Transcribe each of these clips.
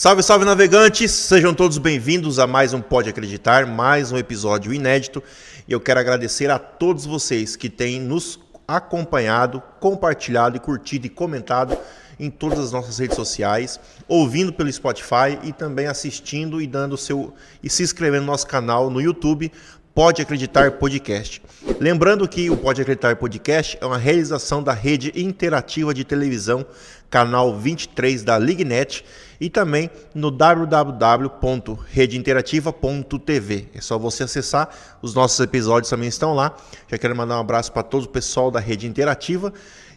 Salve, salve navegantes! Sejam todos bem-vindos a mais um Pode Acreditar, mais um episódio inédito. E eu quero agradecer a todos vocês que têm nos acompanhado, compartilhado e curtido e comentado em todas as nossas redes sociais, ouvindo pelo Spotify e também assistindo e dando seu e se inscrevendo no nosso canal no YouTube Pode Acreditar Podcast. Lembrando que o Pode Acreditar Podcast é uma realização da rede interativa de televisão, canal 23 da Lignet e também no www.redeinterativa.tv. É só você acessar, os nossos episódios também estão lá. Já quero mandar um abraço para todo o pessoal da Rede Interativa.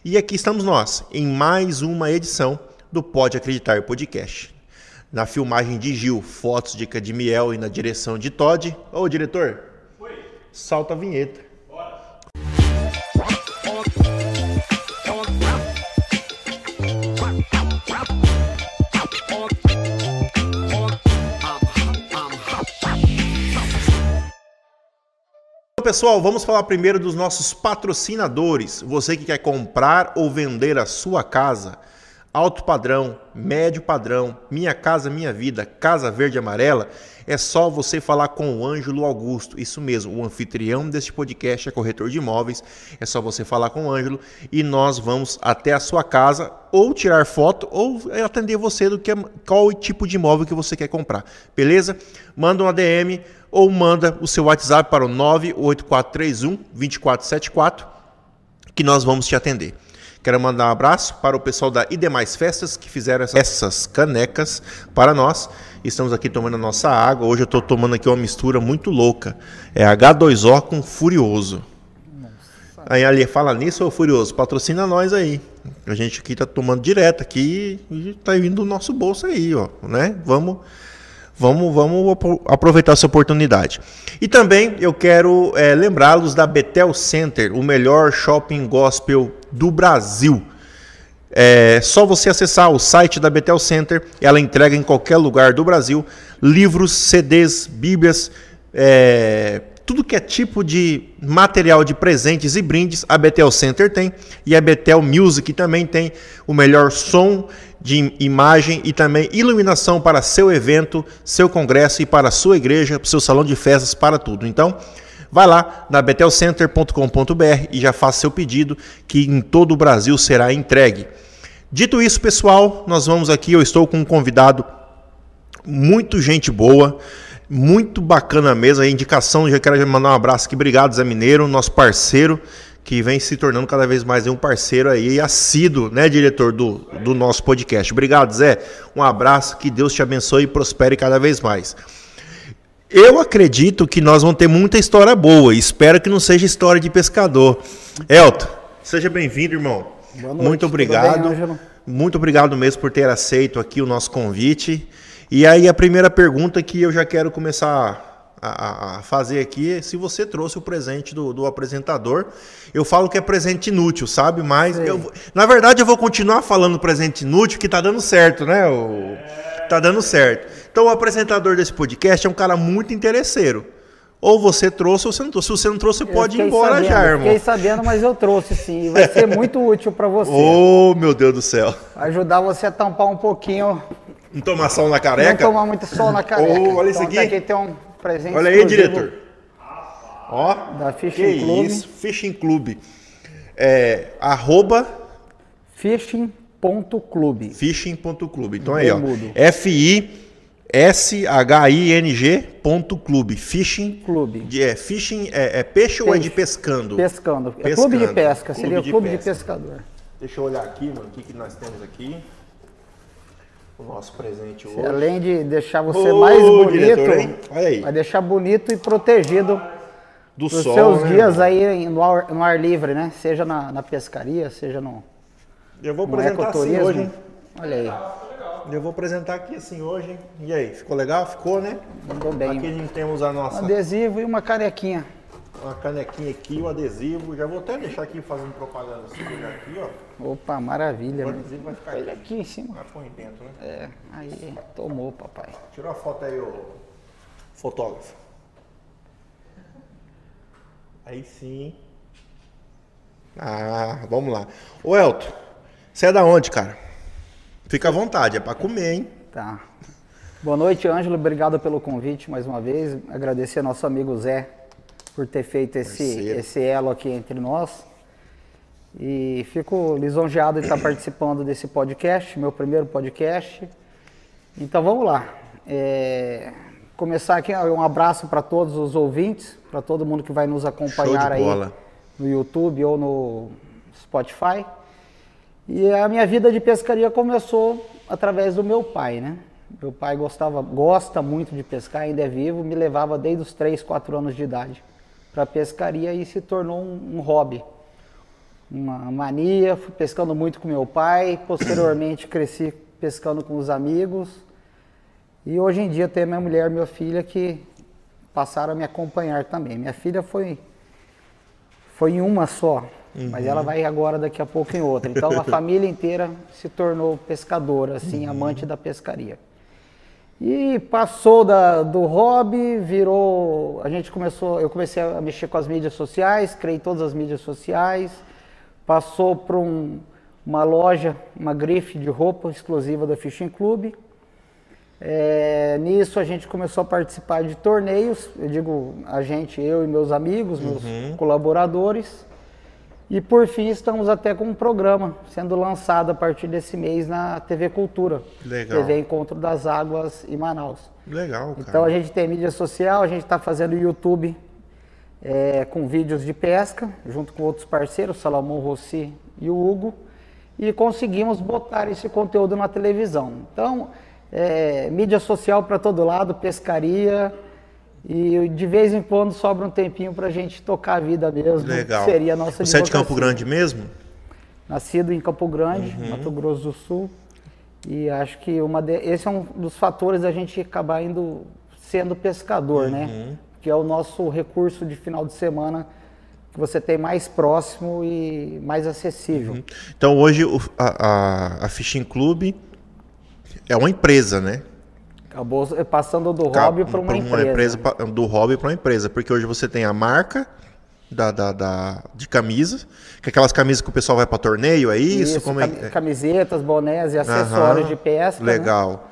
E aqui estamos nós, em mais uma edição do Pode Acreditar Podcast. Na filmagem de Gil, fotos de Cadmiel e na direção de Todd. Ô, diretor, solta a vinheta. Pessoal, vamos falar primeiro dos nossos patrocinadores. Você que quer comprar ou vender a sua casa, alto padrão, médio padrão, Minha Casa Minha Vida, Casa Verde e Amarela, é só você falar com o Ângelo Augusto. Isso mesmo, o anfitrião deste podcast é corretor de imóveis. É só você falar com o Ângelo e nós vamos até a sua casa ou tirar foto ou atender você do que qual tipo de imóvel que você quer comprar. Beleza? Manda um ADM ou manda o seu WhatsApp para o 98431 2474 que nós vamos te atender. Quero mandar um abraço para o pessoal da E Demais Festas que fizeram essas canecas para nós. Estamos aqui tomando a nossa água. Hoje eu estou tomando aqui uma mistura muito louca. É H2O com Furioso. Aí ali fala nisso, ô Furioso, patrocina nós aí. A gente aqui tá tomando direto aqui e tá vindo do nosso bolso aí, ó, né? Vamos Vamos, vamos aproveitar essa oportunidade. E também eu quero é, lembrá-los da Betel Center, o melhor shopping gospel do Brasil. É só você acessar o site da Betel Center, ela entrega em qualquer lugar do Brasil livros, CDs, Bíblias, é, tudo que é tipo de material de presentes e brindes, a Betel Center tem e a Betel Music também tem o melhor som de imagem e também iluminação para seu evento, seu congresso e para sua igreja, seu salão de festas, para tudo. Então, vai lá na betelcenter.com.br e já faça seu pedido que em todo o Brasil será entregue. Dito isso, pessoal, nós vamos aqui, eu estou com um convidado muito gente boa, muito bacana mesmo, a indicação, já quero mandar um abraço aqui, obrigado Zé Mineiro, nosso parceiro, que vem se tornando cada vez mais um parceiro aí, assíduo, né, diretor do, do nosso podcast. Obrigado, Zé. Um abraço, que Deus te abençoe e prospere cada vez mais. Eu acredito que nós vamos ter muita história boa. Espero que não seja história de pescador. Elton, seja bem-vindo, irmão. Boa noite, Muito obrigado. Bem, Muito obrigado mesmo por ter aceito aqui o nosso convite. E aí a primeira pergunta que eu já quero começar a, a, fazer aqui se você trouxe o presente do, do, apresentador. Eu falo que é presente inútil, sabe? Mas eu, na verdade eu vou continuar falando presente inútil que tá dando certo, né? O, tá dando certo. Então o apresentador desse podcast é um cara muito interesseiro. Ou você trouxe ou você não trouxe. Se você não trouxe, pode ir embora sabendo, já, irmão. Fiquei sabendo, mas eu trouxe sim. Vai ser muito útil para você. Oh, meu Deus do céu. Vai ajudar você a tampar um pouquinho. Não tomar sol na careca? Não tomar muito sol na careca. Oh, olha isso então, aqui. aqui tem um presente Olha aí, diretor. Ó, da Fishing Club. Isso, Fishing Club. É, arroba fishing.club. Fishing.club. Então aí, ó. F-I S-H-I-N-G ponto clube. Fishing. Clube. É, fishing é, é peixe, peixe, ou é de pescando? Pescando. É clube de pesca, seria clube, de, clube pesca. de pescador. Deixa eu olhar aqui, mano, o que, que nós temos aqui o nosso presente hoje. Além de deixar você mais bonito, diretor, Olha aí. vai deixar bonito e protegido do dos sol, seus né, dias aí no ar, no ar, livre, né? Seja na, na pescaria, seja no Eu vou apresentar assim hoje. Olha aí. Eu vou apresentar aqui assim hoje. E aí, ficou legal? Ficou, né? Mandou bem. Aqui temos a nossa... Um adesivo e uma canequinha uma canequinha aqui, o um adesivo. Já vou até deixar aqui fazendo propaganda assim, aqui, ó. Opa, maravilha. O adesivo vai ficar aqui. aqui em cima. Vai pôr dentro, né? É, aí tomou, papai. Tirou a foto aí, ô fotógrafo. Aí sim. Ah, vamos lá. Ô Elton, você é da onde, cara? Fica à vontade, é pra comer, hein? Tá. Boa noite, Ângelo. Obrigado pelo convite mais uma vez. Agradecer ao nosso amigo Zé por ter feito esse, esse elo aqui entre nós. E fico lisonjeado de estar participando desse podcast, meu primeiro podcast. Então vamos lá. É, começar aqui, um abraço para todos os ouvintes, para todo mundo que vai nos acompanhar aí no YouTube ou no Spotify. E a minha vida de pescaria começou através do meu pai, né? Meu pai gostava, gosta muito de pescar, ainda é vivo, me levava desde os 3, 4 anos de idade para pescaria e se tornou um, um hobby uma mania, fui pescando muito com meu pai, posteriormente cresci pescando com os amigos. E hoje em dia tenho minha mulher minha filha que passaram a me acompanhar também. Minha filha foi foi em uma só, uhum. mas ela vai agora daqui a pouco em outra. Então a família inteira se tornou pescadora, assim, uhum. amante da pescaria. E passou da, do hobby, virou. A gente começou, eu comecei a mexer com as mídias sociais, criei todas as mídias sociais passou para um, uma loja, uma grife de roupa exclusiva da Fishing Club. É, nisso a gente começou a participar de torneios, eu digo a gente, eu e meus amigos, meus uhum. colaboradores. E por fim estamos até com um programa sendo lançado a partir desse mês na TV Cultura. Legal. TV Encontro das Águas em Manaus. Legal, cara. Então a gente tem mídia social, a gente está fazendo YouTube é, com vídeos de pesca, junto com outros parceiros, Salomão Rossi e o Hugo, e conseguimos botar esse conteúdo na televisão. Então, é, mídia social para todo lado, pescaria, e de vez em quando sobra um tempinho para a gente tocar a vida mesmo. Legal. Seria a nossa Você é de Campo Grande mesmo? Nascido em Campo Grande, uhum. Mato Grosso do Sul. E acho que uma de, esse é um dos fatores da gente acabar indo sendo pescador, né? uhum. né? Que é o nosso recurso de final de semana que você tem mais próximo e mais acessível. Uhum. Então hoje a, a, a Fishing Club é uma empresa, né? Acabou passando do hobby para uma, uma, empresa. Do hobby para uma empresa, porque hoje você tem a marca da, da, da, de camisas, que é aquelas camisas que o pessoal vai para torneio, é isso? isso Como é? Camisetas, bonés e acessórios de pesca. Né? Legal. Né?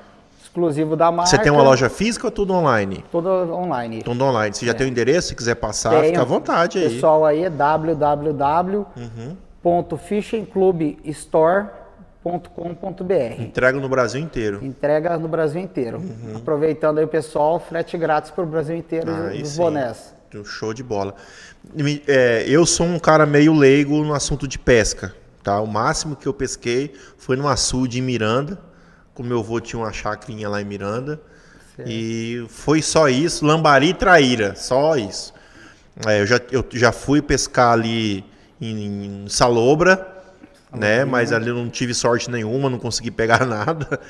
Exclusivo da marca. Você tem uma loja física ou tudo online? Tudo online. Tudo online. Você já é. tem o endereço, se quiser passar, Tenho. fica à vontade aí. Pessoal aí é www.fishingclubstore.com.br. Entrega no Brasil inteiro. Entrega no Brasil inteiro. Uhum. Aproveitando aí o pessoal, frete grátis para o Brasil inteiro ah, dos bonés. Show de bola. É, eu sou um cara meio leigo no assunto de pesca. Tá? O máximo que eu pesquei foi no açude em Miranda o meu avô tinha uma chacrinha lá em Miranda. Certo. E foi só isso, lambari e traíra, só isso. É, eu, já, eu já fui pescar ali em, em Salobra, né? Mas ali eu não tive sorte nenhuma, não consegui pegar nada.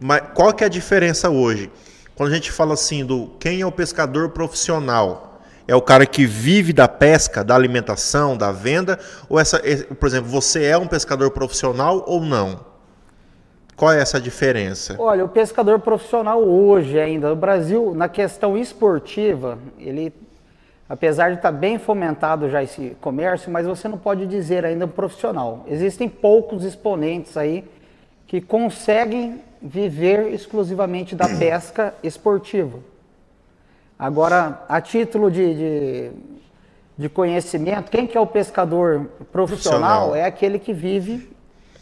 Mas qual que é a diferença hoje? Quando a gente fala assim do quem é o pescador profissional, é o cara que vive da pesca, da alimentação, da venda, ou essa, por exemplo, você é um pescador profissional ou não? Qual é essa diferença? Olha, o pescador profissional hoje ainda, no Brasil, na questão esportiva, ele, apesar de estar bem fomentado já esse comércio, mas você não pode dizer ainda profissional. Existem poucos exponentes aí que conseguem viver exclusivamente da pesca esportiva. Agora, a título de, de, de conhecimento, quem que é o pescador profissional, profissional. é aquele que vive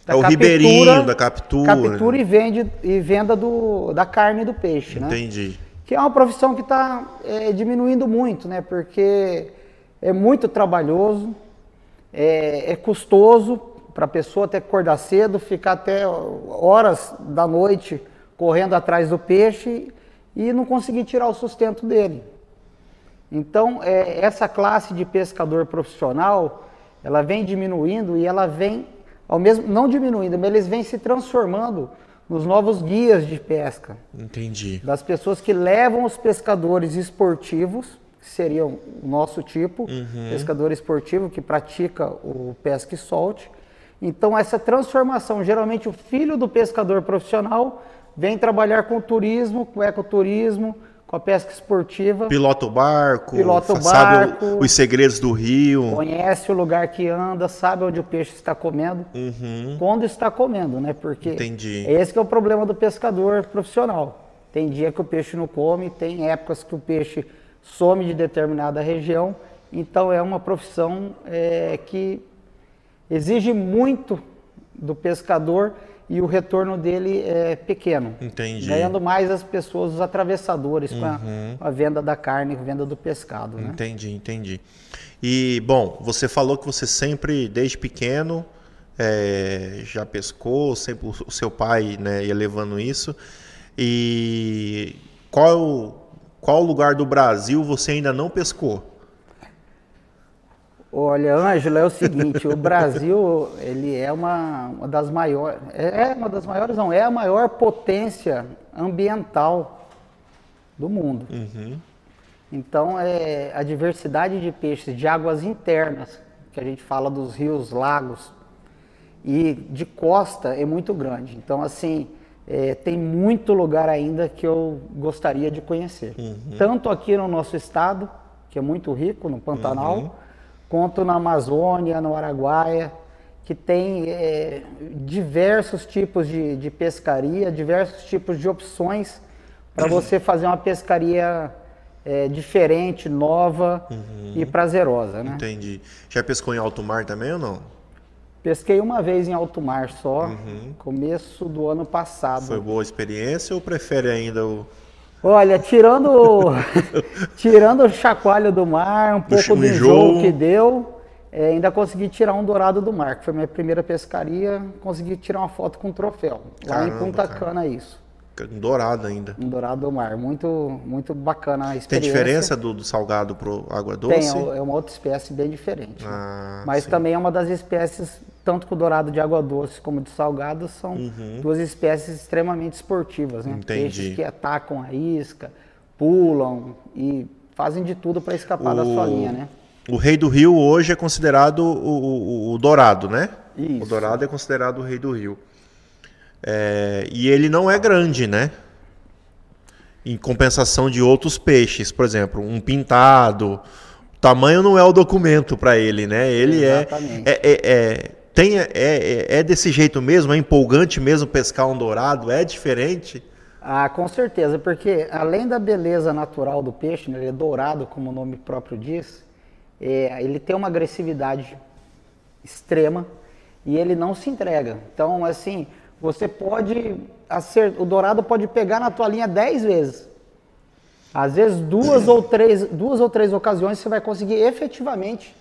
da é o captura, ribeirinho da captura. Captura e, vende, e venda do, da carne do peixe, né? Entendi. Que é uma profissão que está é, diminuindo muito, né? Porque é muito trabalhoso, é, é custoso para a pessoa que acordar cedo, ficar até horas da noite correndo atrás do peixe e não conseguir tirar o sustento dele. Então, é, essa classe de pescador profissional, ela vem diminuindo e ela vem ao mesmo não diminuindo, mas eles vêm se transformando nos novos guias de pesca. Entendi. Das pessoas que levam os pescadores esportivos, que seriam o nosso tipo, uhum. pescador esportivo que pratica o pesca e solte. Então essa transformação, geralmente o filho do pescador profissional vem trabalhar com turismo, com ecoturismo, com a pesca esportiva. Pilota o barco, pilota o sabe barco, os segredos do rio. Conhece o lugar que anda, sabe onde o peixe está comendo, Uhum. quando está comendo, né? Porque Entendi. esse que é o problema do pescador profissional. Tem dia que o peixe não come, tem épocas que o peixe some de determinada região. Então é uma profissão é, que exige muito do pescador e o retorno dele é pequeno. Entendi. Ganhando mais as pessoas, os atravessadores, com, a, Uhum. com a venda da carne, com a venda do pescado. Né? Entendi, entendi. E, bom, você falou que você sempre, desde pequeno, é, já pescou, sempre o seu pai né, ia levando isso. E qual, qual lugar do Brasil você ainda não pescou? Olha, Ângela, é o seguinte, o Brasil, ele é uma, uma das maiores, é é uma das maiores, não, é a maior potência ambiental do mundo. Então, é, a diversidade de peixes de águas internas, que a gente fala dos rios, lagos, e de costa é muito grande. Então, assim, é, tem muito lugar ainda que eu gostaria de conhecer. Tanto aqui no nosso estado, que é muito rico, no Pantanal, quanto na Amazônia, no Araguaia, que tem é, diversos tipos de, de pescaria, diversos tipos de opções para você fazer uma pescaria é, diferente, nova e prazerosa, né? Entendi. Já pescou em alto mar também ou não? Pesquei uma vez em alto mar só, começo do ano passado. Foi boa experiência ou prefere ainda o. Olha, tirando tirando o chacoalho do mar, um pouco do enjoo. enjoo que deu, é, ainda consegui tirar um dourado do mar, que foi minha primeira pescaria, consegui tirar uma foto com um troféu. Lá Caramba, em Punta cara. Cana isso. Dourado ainda. Um dourado do mar. Muito, muito bacana a Tem experiência. diferença do, do salgado pro água Tem, doce? é uma outra espécie bem diferente. né? Ah, Mas sim. também é uma das espécies, tanto que o dourado de água doce como de salgado, são duas espécies extremamente esportivas, né? Uhum. Entendi. Peixes que atacam a isca, pulam e fazem de tudo para escapar da sua linha, né? O rei do rio hoje é considerado o, o- o dourado, né? Isso. O dourado é considerado o rei do rio. É, e ele não é grande, né? Em compensação de outros peixes, por exemplo, um pintado. O tamanho não é o documento para ele, né? Ele é, Exatamente. é, é, é- tem, é, é, é desse jeito mesmo, é empolgante mesmo pescar um dourado, é diferente. Ah, com certeza, porque além da beleza natural do peixe, né, ele é dourado, como o nome próprio diz, é, ele tem uma agressividade extrema e ele não se entrega. Então, assim, você pode acer- o dourado pode pegar na tua linha 10 vezes. Às vezes duas ou três, duas ou três ocasiões você vai conseguir efetivamente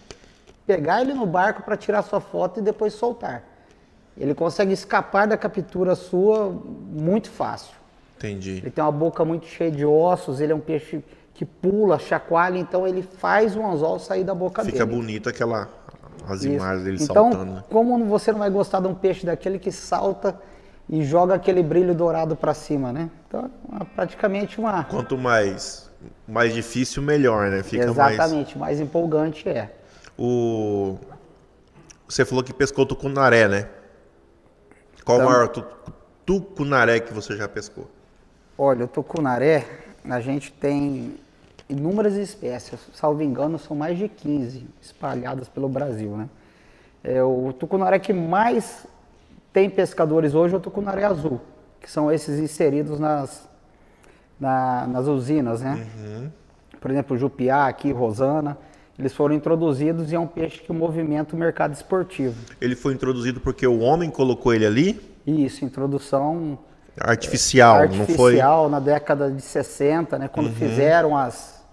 pegar ele no barco para tirar sua foto e depois soltar. Ele consegue escapar da captura sua muito fácil. Entendi. Ele tem uma boca muito cheia de ossos, ele é um peixe que pula, chacoalha, então ele faz o anzol sair da boca Fica dele. bonito aquela as Isso. imagens dele então, saltando. né? como você não vai gostar de um peixe daquele que salta e joga aquele brilho dourado para cima, né? Então, é praticamente uma Quanto mais mais difícil, melhor, né? Fica mais exatamente, mais empolgante é. O você falou que pescou tucunaré, né? Qual o Então- maior tu- tucunaré que você já pescou? Olha, o tucunaré, a gente tem inúmeras espécies, salvo engano, são mais de 15 espalhadas pelo Brasil, né? É, o tucunaré que mais tem pescadores hoje é o tucunaré azul, que são esses inseridos nas, na- nas usinas, né? Por exemplo, o Jupiá aqui, Rosana, eles foram introduzidos e é um peixe que movimenta o mercado esportivo. Ele foi introduzido porque o homem colocou ele ali? Isso, introdução Artificial, não foi? Uhum. artificial na década de 60, né, quando fizeram as,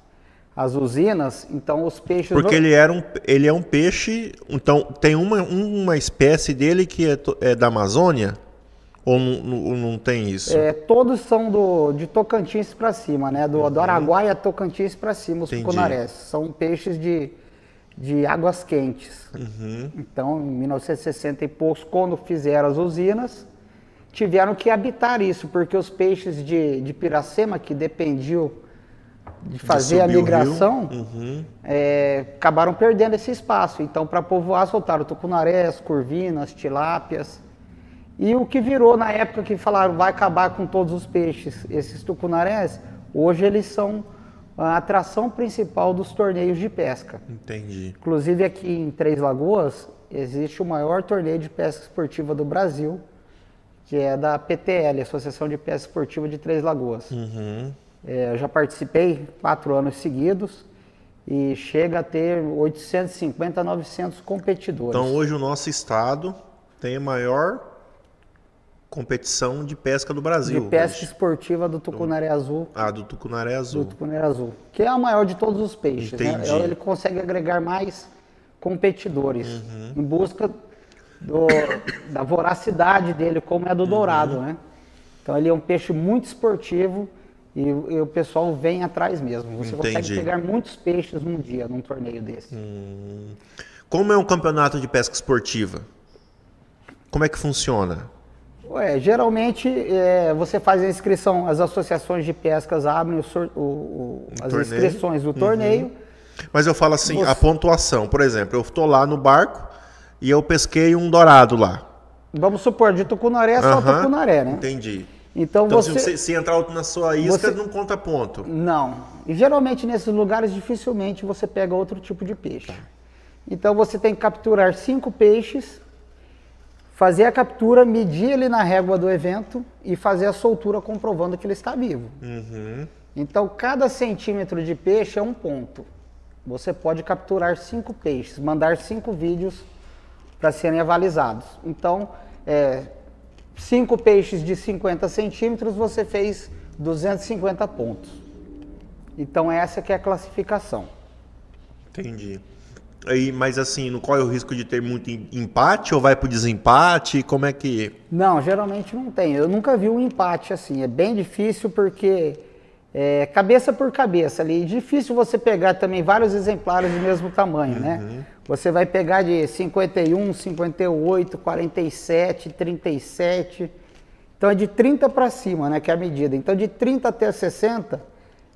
as usinas, então os peixes... Porque ele, era um, ele é um peixe. Então, tem uma, uma espécie dele que é, é da Amazônia? Ou não, não- não tem isso? É, todos são do, de Tocantins para cima, né? Do, do Araguaia a Tocantins para cima, os Entendi. tucunarés. São peixes de, de águas quentes. Então, em 1960 e poucos, quando fizeram as usinas, tiveram que habitar isso, porque os peixes de, de Piracema, que dependiam de fazer a o rio. migração, é, acabaram perdendo esse espaço. Então, para povoar, soltaram tucunarés, curvinas, tilápias. E o que virou na época que falaram vai acabar com todos os peixes, esses tucunarés, Hoje eles são a atração principal dos torneios de pesca. Entendi. Inclusive aqui em Três Lagoas existe o maior torneio de pesca esportiva do Brasil, que é da PTL, Associação de Pesca Esportiva de Três Lagoas. Uhum. É, eu já participei quatro anos seguidos e chega a ter 850 a 900 competidores. Então hoje o nosso estado tem a maior competição de pesca do Brasil. De pesca esportiva do Tucunaré Azul. Ah, do Tucunaré Azul. Do Tucunaré Azul. Que é a maior de todos os peixes. Né? Entendi. Ele consegue agregar mais competidores Uhum. em busca do- da voracidade dele, como é a do Uhum. dourado, né? Então ele é um peixe muito esportivo e, e o pessoal vem atrás mesmo. Você Entendi. consegue pegar muitos peixes num dia, num torneio desse. Como é um campeonato de pesca esportiva? Como é que funciona? Ué, geralmente é, você faz a inscrição, as associações de pescas abrem o o- o- as torneio. Uhum. inscrições do torneio. Mas eu falo assim, Você- a pontuação. Por exemplo, eu estou lá no barco e eu pesquei um dourado lá. Vamos supor, de Tucunaré é só Aham, Tucunaré, né? Entendi. Então, Então, você. se, se entrar na sua isca, você- não conta ponto. Não. E geralmente nesses lugares dificilmente você pega outro tipo de peixe. Então você tem que capturar cinco peixes, fazer a captura, medir ele na régua do evento e fazer a soltura comprovando que ele está vivo. Uhum. Então cada centímetro de peixe é um ponto. Você pode capturar cinco peixes, mandar cinco vídeos para serem avalizados. Então, é, cinco peixes de 50 centímetros, você fez 250 pontos. Então essa que é a classificação. Entendi. Aí, mas assim, não corre o risco de ter muito em- empate ou vai pro desempate? Como é que. Não, geralmente não tem. Eu nunca vi um empate assim. É bem difícil porque é cabeça por cabeça ali. Difícil você pegar também vários exemplares do mesmo tamanho, né? Você vai pegar de 51, 58, 47, 37. Então é de 30 para cima, né? Que é a medida. Então de 30 até 60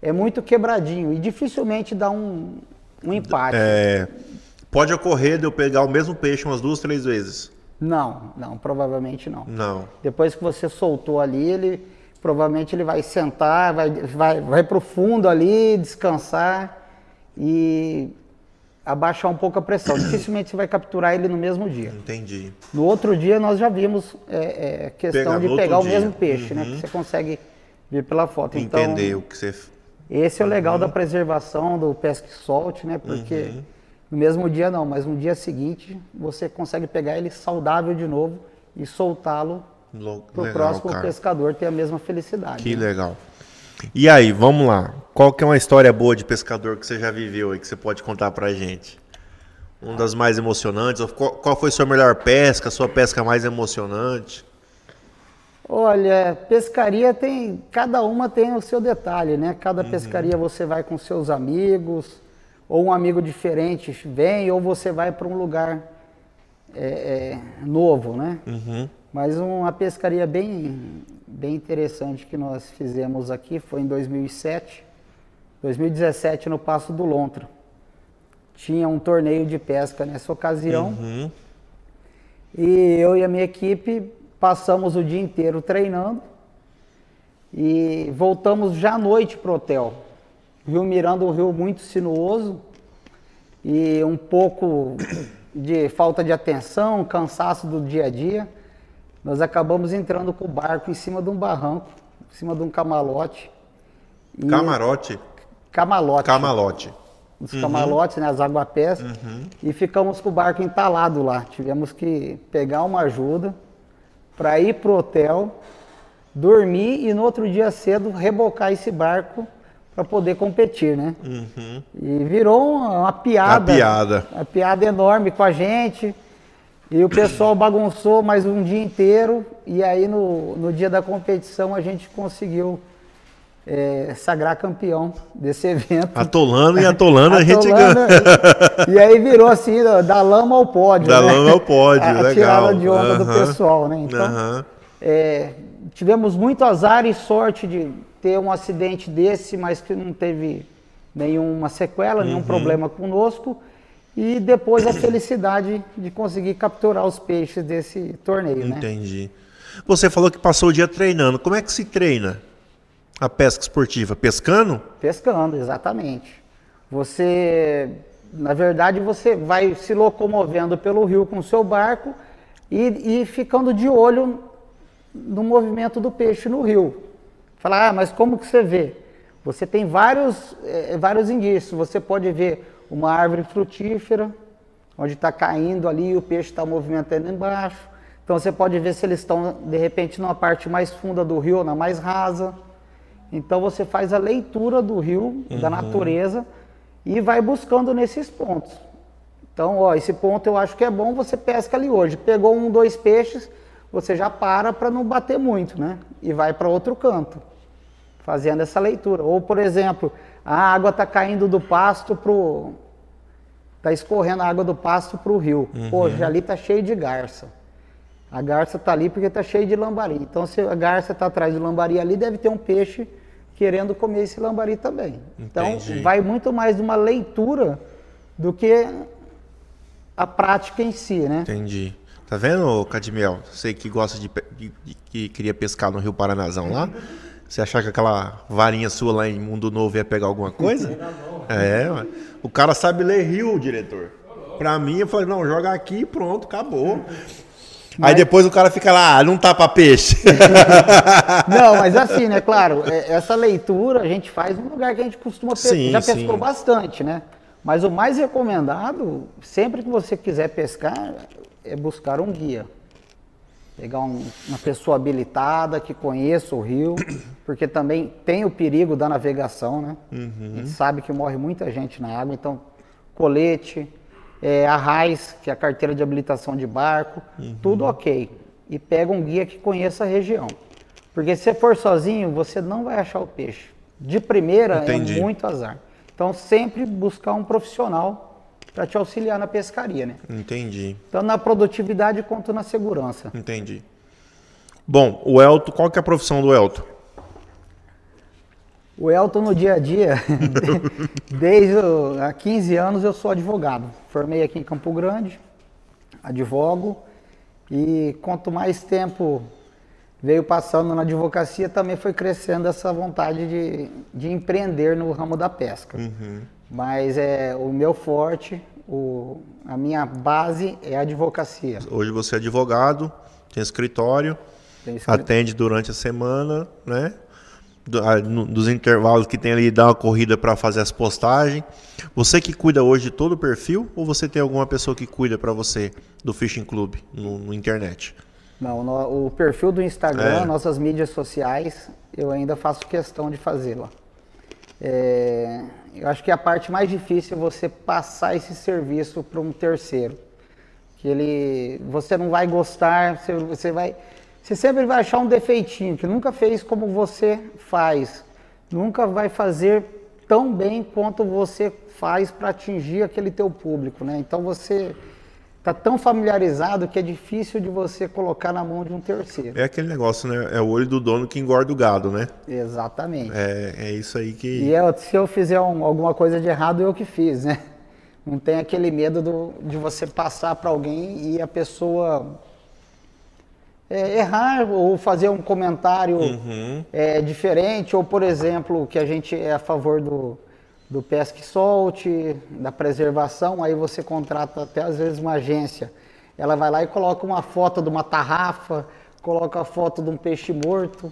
é muito quebradinho e dificilmente dá um, um empate. É, pode ocorrer de eu pegar o mesmo peixe umas duas, três vezes? Não, não, provavelmente não. Não. Depois que você soltou ali, ele provavelmente ele vai sentar, vai, vai, vai para o fundo ali, descansar e abaixar um pouco a pressão. Dificilmente você vai capturar ele no mesmo dia. Entendi. No outro dia nós já vimos é, é, questão Pegar de pegar o dia. mesmo peixe, né? Que você consegue ver pela foto. Entender Então, o que você. Esse é o legal da preservação do pesca e solte, né? Porque no mesmo dia não, mas no dia seguinte você consegue pegar ele saudável de novo e soltá-lo Lo- para o próximo cara. pescador ter a mesma felicidade. Que né? legal. E aí, vamos lá. Qual que é uma história boa de pescador que você já viveu aí que você pode contar pra gente? Uma das mais emocionantes? Qual, qual foi sua melhor pesca, sua pesca mais emocionante? Olha, pescaria tem, cada uma tem o seu detalhe, né? Cada pescaria você vai com seus amigos, ou um amigo diferente vem, ou você vai para um lugar é, é, novo, né? Mas uma pescaria bem, bem interessante que nós fizemos aqui foi em 2007, 2017 no Passo do Lontra. Tinha um torneio de pesca nessa ocasião. E eu e a minha equipe passamos o dia inteiro treinando e voltamos já à noite para o hotel. Rio Miranda, um rio muito sinuoso e um pouco de falta de atenção, cansaço do dia a dia. Nós acabamos entrando com o barco em cima de um barranco, em cima de um camalote. E- Camarote. Camalote Camalote. os camalotes, né, as aguapés, e ficamos com o barco entalado lá. Tivemos que pegar uma ajuda para ir pro hotel, dormir e no outro dia cedo rebocar esse barco para poder competir, né? E virou uma, uma piada. Uma piada. Uma piada enorme com a gente. E o pessoal bagunçou mais um dia inteiro. E aí no, no dia da competição a gente conseguiu eh, sagrar campeão desse evento. Atolando e atolando, a gente Atolando, ganha. E, e aí virou assim, da, lama ao pódio. Da né? lama ao pódio, a, legal. tirada de onda do Aham. pessoal, né? Então, Aham. é, tivemos muito azar e sorte de ter um acidente desse, mas que não teve nenhuma sequela, Uhum. nenhum problema conosco. E depois a felicidade de conseguir capturar os peixes desse torneio, né? Entendi. Você falou que passou o dia treinando. Como é que se treina? A pesca esportiva, pescando? Pescando, exatamente. Você, na verdade, você vai se locomovendo pelo rio com o seu barco e, e ficando de olho no movimento do peixe no rio. Falar, ah, mas como que você vê? Você tem vários, é, vários indícios. Você pode ver uma árvore frutífera, onde está caindo ali e o peixe está movimentando embaixo. Então você pode ver se eles estão, de repente, numa parte mais funda do rio ou na mais rasa. Então você faz a leitura do rio, uhum. da natureza, e vai buscando nesses pontos. Então, ó, esse ponto eu acho que é bom, você pesca ali hoje. Pegou um, dois peixes, você já para para não bater muito, né? E vai para outro canto, fazendo essa leitura. Ou, por exemplo, a água está caindo do pasto pro está escorrendo a água do pasto para o rio. Uhum. Já ali está cheio de garça. A garça está ali porque está cheio de lambari. Então, se a garça está atrás do lambari ali, deve ter um peixe querendo comer esse lambari também. Então, Entendi. Então, vai muito mais de uma leitura do que a prática em si, né? Entendi. Tá vendo, Cadmiel? Você que gosta de, de, de, que queria pescar no Rio Paranazão lá, você achar que aquela varinha sua lá em Mundo Novo ia pegar alguma coisa? é, o cara sabe ler rio, diretor. Pra mim, eu falei, não, joga aqui e pronto, acabou. Mas... Aí depois o cara fica lá, ah, não tá pra peixe. não, mas assim, né, claro, é, essa leitura a gente faz num lugar que a gente costuma pescar, sim, já pescou sim. bastante, né? Mas o mais recomendado, sempre que você quiser pescar, é buscar um guia. Pegar um, uma pessoa habilitada que conheça o rio, porque também tem o perigo da navegação, né? Uhum. A gente sabe que morre muita gente na água, então colete, é, a RAIS, que é a carteira de habilitação de barco, uhum. tudo ok. E pega um guia que conheça a região. Porque se você for sozinho, você não vai achar o peixe. De primeira é Entendi. é muito azar. Então sempre buscar um profissional para te auxiliar na pescaria, né? Entendi. Tanto na produtividade quanto na segurança. Entendi. Bom, o Elton, qual que é a profissão do Elton? O Elton no dia a dia, desde há 15 anos eu sou advogado. Formei aqui em Campo Grande, advogo, e quanto mais tempo veio passando na advocacia, também foi crescendo essa vontade de, de empreender no ramo da pesca. Uhum. Mas é o meu forte, o, a minha base é a advocacia. Hoje você é advogado, tem escritório, tem escritório. atende durante a semana, né? Dos intervalos que tem ali, dá uma corrida para fazer as postagens. Você que cuida hoje de todo o perfil ou você tem alguma pessoa que cuida para você do Fishing Club no, no internet? Não, no, o perfil do Instagram, é. nossas mídias sociais, eu ainda faço questão de fazê-la. É, eu acho que a parte mais difícil é você passar esse serviço para um terceiro. Que ele, você não vai gostar, você, você vai, você sempre vai achar um defeitinho que nunca fez como você faz, nunca vai fazer tão bem quanto você faz para atingir aquele teu público, né? Então você está tão familiarizado que é difícil de você colocar na mão de um terceiro. É aquele negócio, né? É o olho do dono que engorda o gado, né? Exatamente. É, é isso aí que. E eu, se eu fizer um, alguma coisa de errado, eu que fiz, né? Não tem aquele medo do, de você passar para alguém e a pessoa é, errar ou fazer um comentário uhum. é, diferente, ou, por exemplo, que a gente é a favor do do pesque solte, da preservação, aí você contrata até às vezes uma agência. Ela vai lá e coloca uma foto de uma tarrafa, coloca a foto de um peixe morto.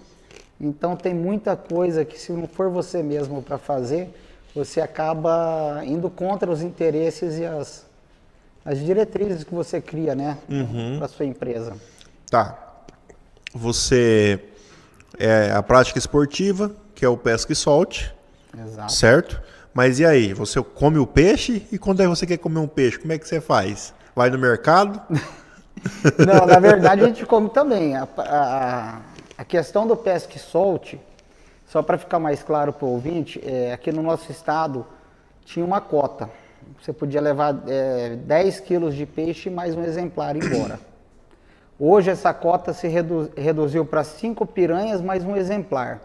Então tem muita coisa que se não for você mesmo para fazer, você acaba indo contra os interesses e as, as diretrizes que você cria, né, uhum. para sua empresa. Tá. Você é a prática esportiva, que é o pesca e solte. Exato. Certo? Mas e aí? Você come o peixe e quando é que você quer comer um peixe, como é que você faz? Vai no mercado? Não, na verdade a gente come também. A, a, a questão do pesque solte, só para ficar mais claro para o ouvinte, é, aqui no nosso estado tinha uma cota. Você podia levar é, 10 quilos de peixe mais um exemplar embora. Hoje essa cota se redu reduziu para 5 piranhas mais um exemplar.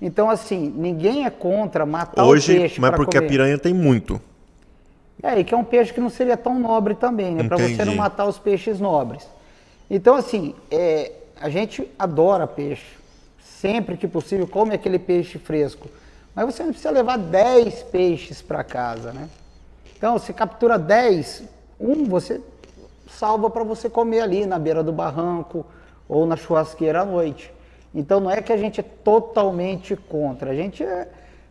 Então, assim, ninguém é contra matar Hoje, o peixe. Mas porque comer. a piranha tem muito. É, e que é um peixe que não seria tão nobre também, né? Para você não matar os peixes nobres. Então, assim, é, a gente adora peixe. sempre que possível, come aquele peixe fresco. Mas você não precisa levar 10 peixes para casa, né? Então, você captura 10, um você salva para você comer ali na beira do barranco ou na churrasqueira à noite. Então, não é que a gente é totalmente contra, a gente é,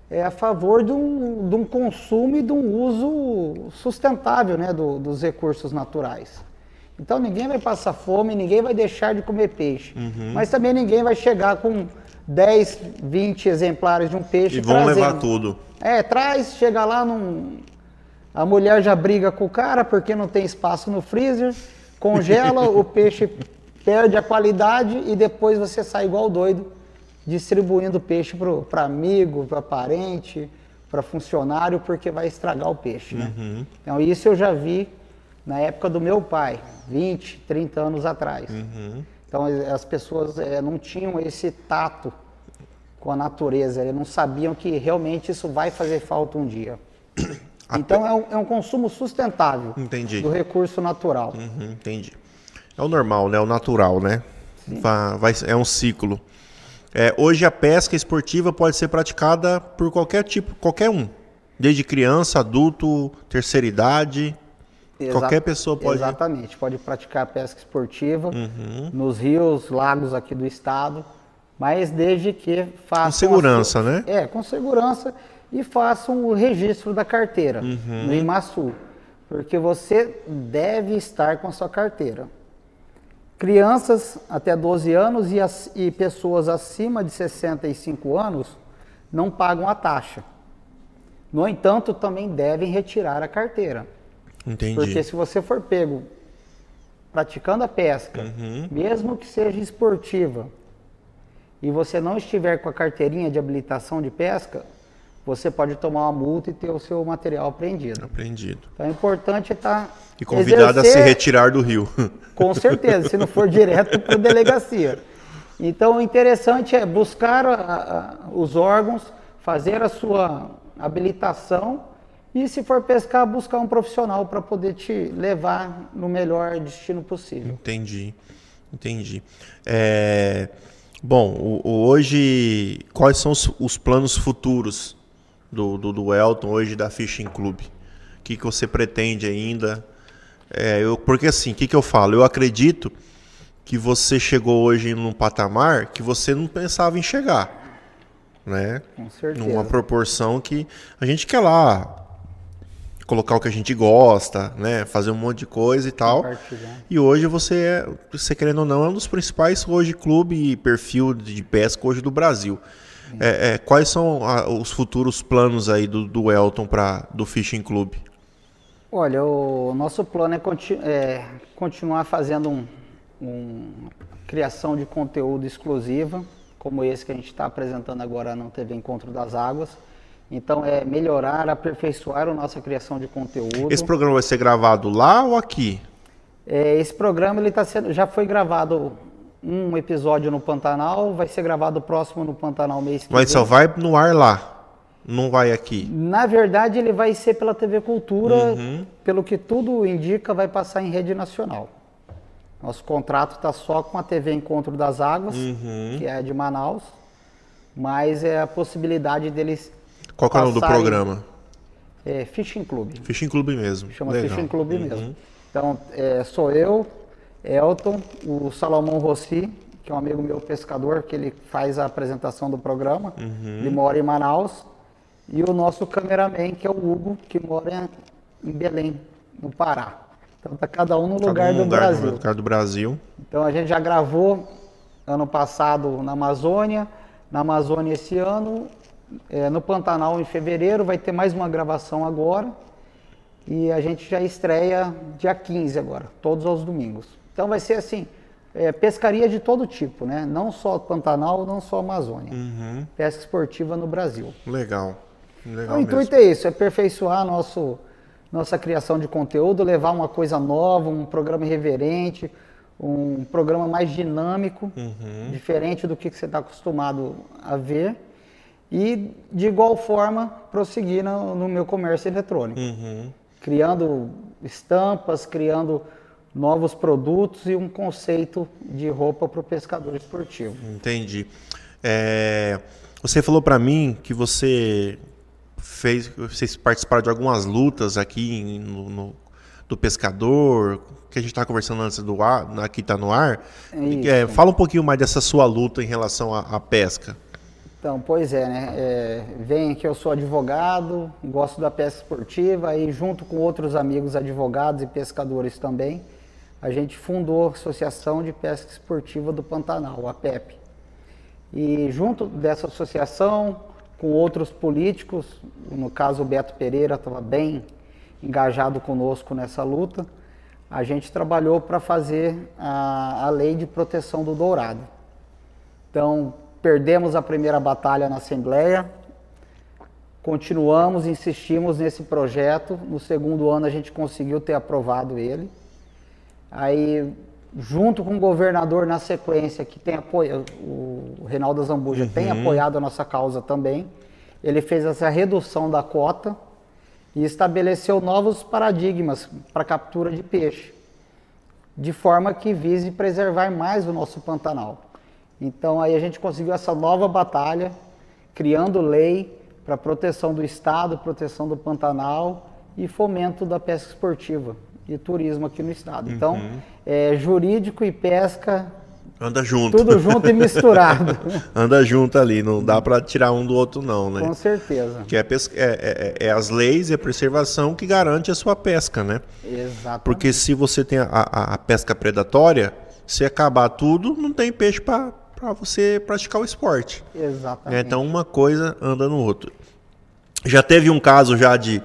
é a favor de um, de um, consumo e de um uso sustentável né, do, dos recursos naturais. Então ninguém vai passar fome, ninguém vai deixar de comer peixe. Uhum. Mas também ninguém vai chegar com 10, 20 exemplares de um peixe. E vão trazendo. levar tudo. É, traz, chega lá, num... a mulher já briga com o cara porque não tem espaço no freezer, congela, o peixe perde a qualidade e depois você sai igual doido distribuindo peixe para amigo, para parente, para funcionário, porque vai estragar o peixe. Né? Uhum. Então isso eu já vi na época do meu pai, 20, 30 anos atrás. Uhum. Então as pessoas é, não tinham esse tato com a natureza, eles não sabiam que realmente isso vai fazer falta um dia. Então é um, é um consumo sustentável entendi. do recurso natural. Uhum, entendi. É o normal, né? O natural, né? Vai, vai, é um ciclo. É, hoje a pesca esportiva pode ser praticada por qualquer tipo, qualquer um. Desde criança, adulto, terceira idade. Exa Qualquer pessoa pode. Exatamente, pode praticar pesca esportiva uhum. nos rios, lagos aqui do estado, mas desde que faça. Com segurança, né? É, com segurança e façam o registro da carteira uhum. no IMASU, porque você deve estar com a sua carteira. Crianças até 12 anos e, as, e pessoas acima de 65 anos não pagam a taxa. No entanto, também devem retirar a carteira. Entendi. Porque se você for pego praticando a pesca, uhum. mesmo que seja esportiva, e você não estiver com a carteirinha de habilitação de pesca, você pode tomar uma multa e ter o seu material apreendido. Apreendido. Então é importante estar. Tá e convidado exercer, a se retirar do rio. Com certeza, se não for direto para a delegacia. Então o interessante é buscar a, a, os órgãos, fazer a sua habilitação e se for pescar, buscar um profissional para poder te levar no melhor destino possível. Entendi, entendi. É, bom, o, o, hoje, quais são os, os planos futuros do, do, do, Elton, hoje da Fishing Club? O que, que você pretende ainda? É, eu, porque assim, o que, que eu falo? Eu acredito que você chegou hoje num patamar que você não pensava em chegar. Né? Com certeza. Numa proporção que a gente quer lá colocar o que a gente gosta, né? Fazer um monte de coisa e tal. E hoje você, é, você querendo ou não, é um dos principais hoje clube e perfil de pesca hoje do Brasil. É, é, quais são a, os futuros planos aí do, do Elton para do Fishing Club? Olha, o nosso plano é, continu, é continuar fazendo um, um, criação de conteúdo exclusiva, como esse que a gente está apresentando agora no TV Encontro das Águas então, é melhorar, aperfeiçoar a nossa criação de conteúdo. Esse programa vai ser gravado lá ou aqui? É, esse programa ele tá sendo, já foi gravado um episódio no Pantanal, vai ser gravado próximo no Pantanal mês que Mas vem. só vai no ar lá, não vai aqui? Na verdade, ele vai ser pela TV Cultura, uhum. pelo que tudo indica, vai passar em rede nacional. Nosso contrato está só com a TV Encontro das Águas, uhum. que é de Manaus, mas é a possibilidade deles qual é o nome do programa? É Fishing Club. Fishing Club mesmo. Chama Legal. Fishing Club uhum. mesmo. Então, é, sou eu, Elton, o Salomão Rossi, que é um amigo meu pescador, que ele faz a apresentação do programa. Uhum. Ele mora em Manaus. E o nosso cameraman, que é o Hugo, que mora em Belém, no Pará. Então tá cada um no lugar, um do lugar Brasil. No lugar do Brasil. Então a gente já gravou ano passado na Amazônia, na Amazônia esse ano é, no Pantanal em fevereiro, vai ter mais uma gravação agora. E a gente já estreia dia 15 agora, todos os domingos. Então vai ser assim, é, pescaria de todo tipo, né? Não só Pantanal, não só Amazônia. Uhum. Pesca esportiva no Brasil. Legal. Legal então, o intuito é isso, é aperfeiçoar nosso, nossa criação de conteúdo, levar uma coisa nova, um programa irreverente, um programa mais dinâmico, uhum. diferente do que você está acostumado a ver e, de igual forma, prosseguir no, no meu comércio eletrônico. Uhum. Criando estampas, criando novos produtos e um conceito de roupa para o pescador esportivo. Entendi. É, você falou para mim que você fez, vocês participaram de algumas lutas aqui no, no do pescador, que a gente estava conversando antes do ar, aqui está no ar. É, fala um pouquinho mais dessa sua luta em relação à, à pesca. Então, pois é, né? É, vem que eu sou advogado, gosto da pesca esportiva e junto com outros amigos advogados e pescadores também, a gente fundou a Associação de Pesca Esportiva do Pantanal, a PEP. E junto dessa associação, com outros políticos, no caso o Beto Pereira estava bem engajado conosco nessa luta, a gente trabalhou para fazer a, a lei de proteção do dourado. Então, perdemos a primeira batalha na Assembleia, continuamos, insistimos nesse projeto. No segundo ano a gente conseguiu ter aprovado ele. Aí, junto com o governador na sequência, que tem apoio, o Reinaldo Zambuja uhum. tem apoiado a nossa causa também, ele fez essa redução da cota e estabeleceu novos paradigmas para captura de peixe, de forma que vise preservar mais o nosso Pantanal. Então aí a gente conseguiu essa nova batalha, criando lei para proteção do Estado, proteção do Pantanal e fomento da pesca esportiva e turismo aqui no Estado. Então, uhum. é, jurídico e pesca Anda junto. Tudo junto e misturado. Anda junto ali, não dá para tirar um do outro não, né? Com certeza. Que é, pesca, é, é, é, as leis e a preservação que garante a sua pesca, né? Exatamente. Porque se você tem a, a, a pesca predatória, se acabar tudo, não tem peixe para você praticar o esporte. Exatamente. Então uma coisa anda no outro. Já teve um caso já de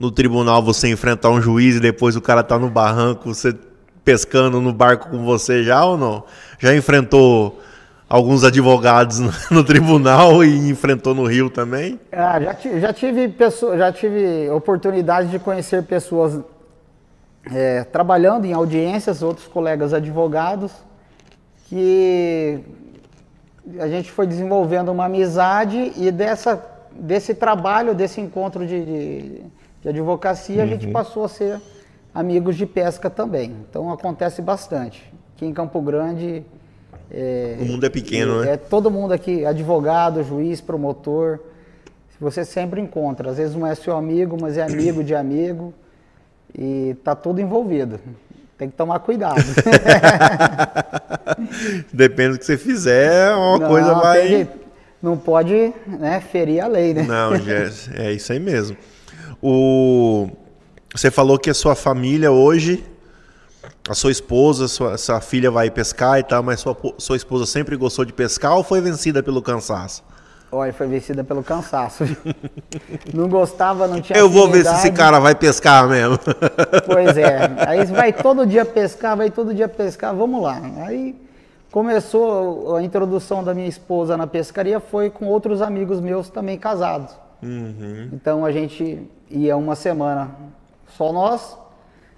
no tribunal você enfrentar um juiz e depois o cara tá no barranco, você pescando no barco com você já ou não? Já enfrentou alguns advogados no, tribunal e enfrentou no Rio também? Ah, já, já tive pessoa, já tive oportunidade de conhecer pessoas é, trabalhando em audiências, outros colegas advogados, que a gente foi desenvolvendo uma amizade e dessa, desse trabalho, desse encontro de, de, de advocacia, uhum. a gente uhum. passou a ser amigos de pesca também. Então acontece bastante. Aqui em Campo Grande. É, o mundo é pequeno, é, né? É todo mundo aqui, advogado, juiz, promotor. Você sempre encontra. Às vezes não é seu amigo, mas é amigo de amigo. E tá tudo envolvido. Tem que tomar cuidado. Depende do que você fizer, uma não, coisa vai. não pode né, ferir a lei, né? Não, é isso aí mesmo. O... Você falou que a sua família hoje, a sua esposa, sua, sua filha vai pescar e tal, mas sua, sua esposa sempre gostou de pescar ou foi vencida pelo cansaço? Olha, foi vencida pelo cansaço. não gostava, não tinha Eu vou ver se esse cara vai pescar mesmo. pois é. Aí vai todo dia pescar, vai todo dia pescar, vamos lá. Aí começou a introdução da minha esposa na pescaria, foi com outros amigos meus também casados. Uhum. Então a gente ia uma semana só nós.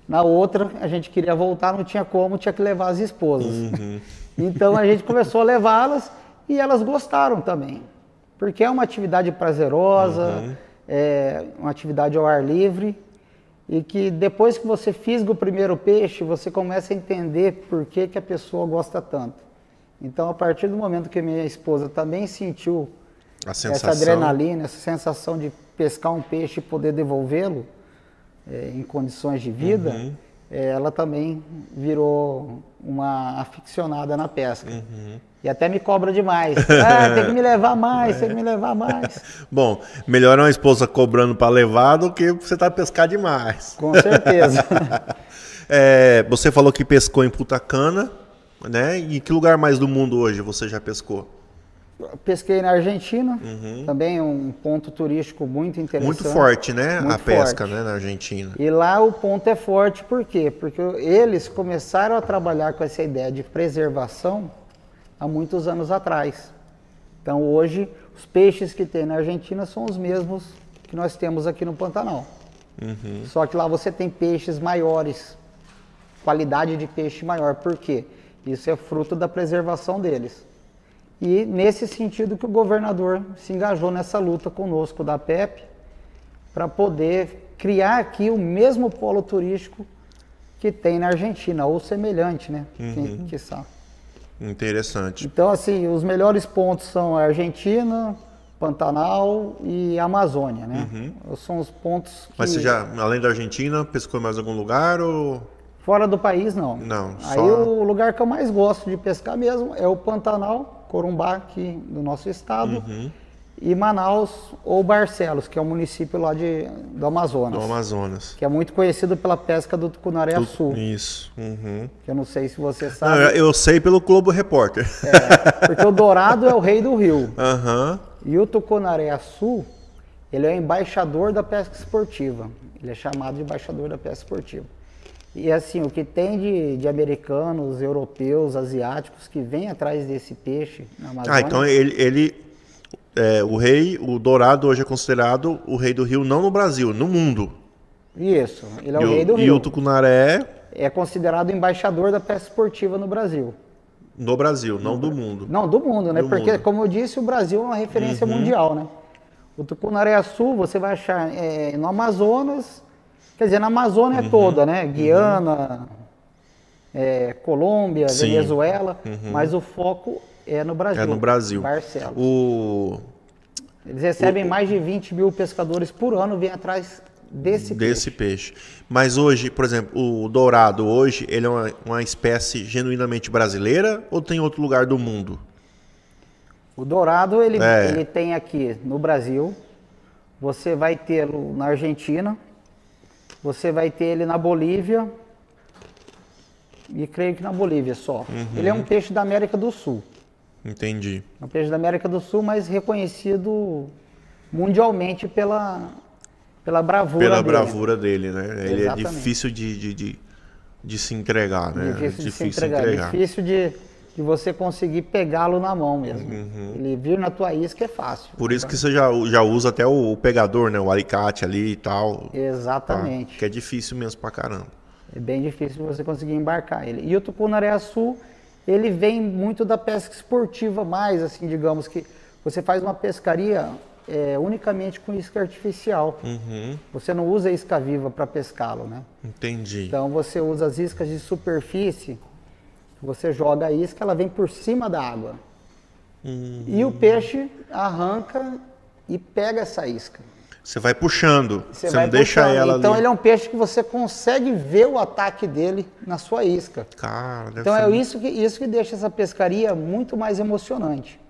Na outra, a gente queria voltar, não tinha como, tinha que levar as esposas. Uhum. Então a gente começou a levá-las e elas gostaram também. Porque é uma atividade prazerosa, uhum. é uma atividade ao ar livre. E que depois que você fisga o primeiro peixe, você começa a entender por que, que a pessoa gosta tanto. Então, a partir do momento que minha esposa também sentiu essa adrenalina, essa sensação de pescar um peixe e poder devolvê-lo, é, em condições de vida, uhum. é, ela também virou uma aficionada na pesca. Uhum. E até me cobra demais. Ah, tem que me levar mais, tem que me levar mais. Bom, melhor uma esposa cobrando para levar do que você tá pescar demais. Com certeza. é, você falou que pescou em Putacana, né? E em que lugar mais do mundo hoje você já pescou? Pesquei na Argentina, uhum. também um ponto turístico muito interessante. Muito forte, né? Muito a pesca né, na Argentina. E lá o ponto é forte, por quê? Porque eles começaram a trabalhar com essa ideia de preservação há muitos anos atrás. Então hoje os peixes que tem na Argentina são os mesmos que nós temos aqui no Pantanal. Uhum. Só que lá você tem peixes maiores, qualidade de peixe maior. Por quê? Isso é fruto da preservação deles. E nesse sentido que o governador se engajou nessa luta conosco da PEP para poder criar aqui o mesmo polo turístico que tem na Argentina, ou semelhante, né? Uhum. Que, que sabe. Interessante. Então, assim, os melhores pontos são a Argentina, Pantanal e Amazônia, né? Uhum. São os pontos que... Mas você já, além da Argentina, pescou em mais algum lugar ou... Fora do país, não. Não, Aí o lugar que eu mais gosto de pescar mesmo é o Pantanal, Corumbá, aqui do nosso estado. Uhum e Manaus ou Barcelos, que é um município lá de, do Amazonas. Do Amazonas. Que é muito conhecido pela pesca do tucunaré tu, sul. Isso. Uhum. Que eu não sei se você sabe. Não, eu sei pelo Globo Repórter. É, porque o dourado é o rei do rio. Uhum. E o tucunaré sul, ele é embaixador da pesca esportiva. Ele é chamado de embaixador da pesca esportiva. E assim, o que tem de, de americanos, europeus, asiáticos que vêm atrás desse peixe na Amazônia... Ah, então ele, ele é, o rei, o dourado hoje é considerado o rei do rio, não no Brasil, no mundo. Isso, ele é o e rei do rio. E o tucunaré... É considerado embaixador da pesca esportiva no Brasil. No Brasil, não do mundo. Não, do mundo, né? Do Porque, mundo. como eu disse, o Brasil é uma referência Uhum. mundial, né? O tucunaré sul você vai achar é, no Amazonas, quer dizer, na Amazônia Uhum. toda, né? Guiana, é, Colômbia, Sim. Venezuela, mas o foco é no Brasil. É no Brasil. Barcelos. O Eles recebem mais de 20 mil pescadores por ano, vêm atrás desse, desse peixe. Mas hoje, por exemplo, o dourado hoje, ele é uma, uma espécie genuinamente brasileira ou tem outro lugar do mundo? O dourado, ele, É. ele tem aqui no Brasil, você vai tê-lo na Argentina, você vai ter ele na Bolívia, e creio que na Bolívia só. Uhum. Ele é um peixe da América do Sul. Entendi. É um peixe da América do Sul, mas reconhecido mundialmente pela, pela bravura Pela dele. bravura dele, né? Ele é Exatamente. difícil de, de, de, de se entregar, né? Difícil, de se entregar. Difícil de, de você conseguir pegá-lo na mão mesmo. Ele vir na tua isca é fácil. Uhum. Por isso que você já, já usa até o, o pegador, né? O alicate ali e tal. tá? Exatamente. Que é difícil mesmo pra caramba. É bem difícil você conseguir embarcar ele. E o tucunaré sul, ele vem muito da pesca esportiva mais, assim, digamos que você faz uma pescaria é, unicamente com isca artificial. Uhum. Você não usa isca viva para pescá-lo, né? Entendi. Então você usa as iscas de superfície, você joga a isca, ela vem por cima da água. E o peixe arranca e pega essa isca. Você vai puxando. Você, vai não deixa puxando. ela Então ali. ele é um peixe que você consegue ver o ataque dele na sua isca. Cara, deve Então ser é muito- isso que, isso que deixa essa pescaria muito mais emocionante.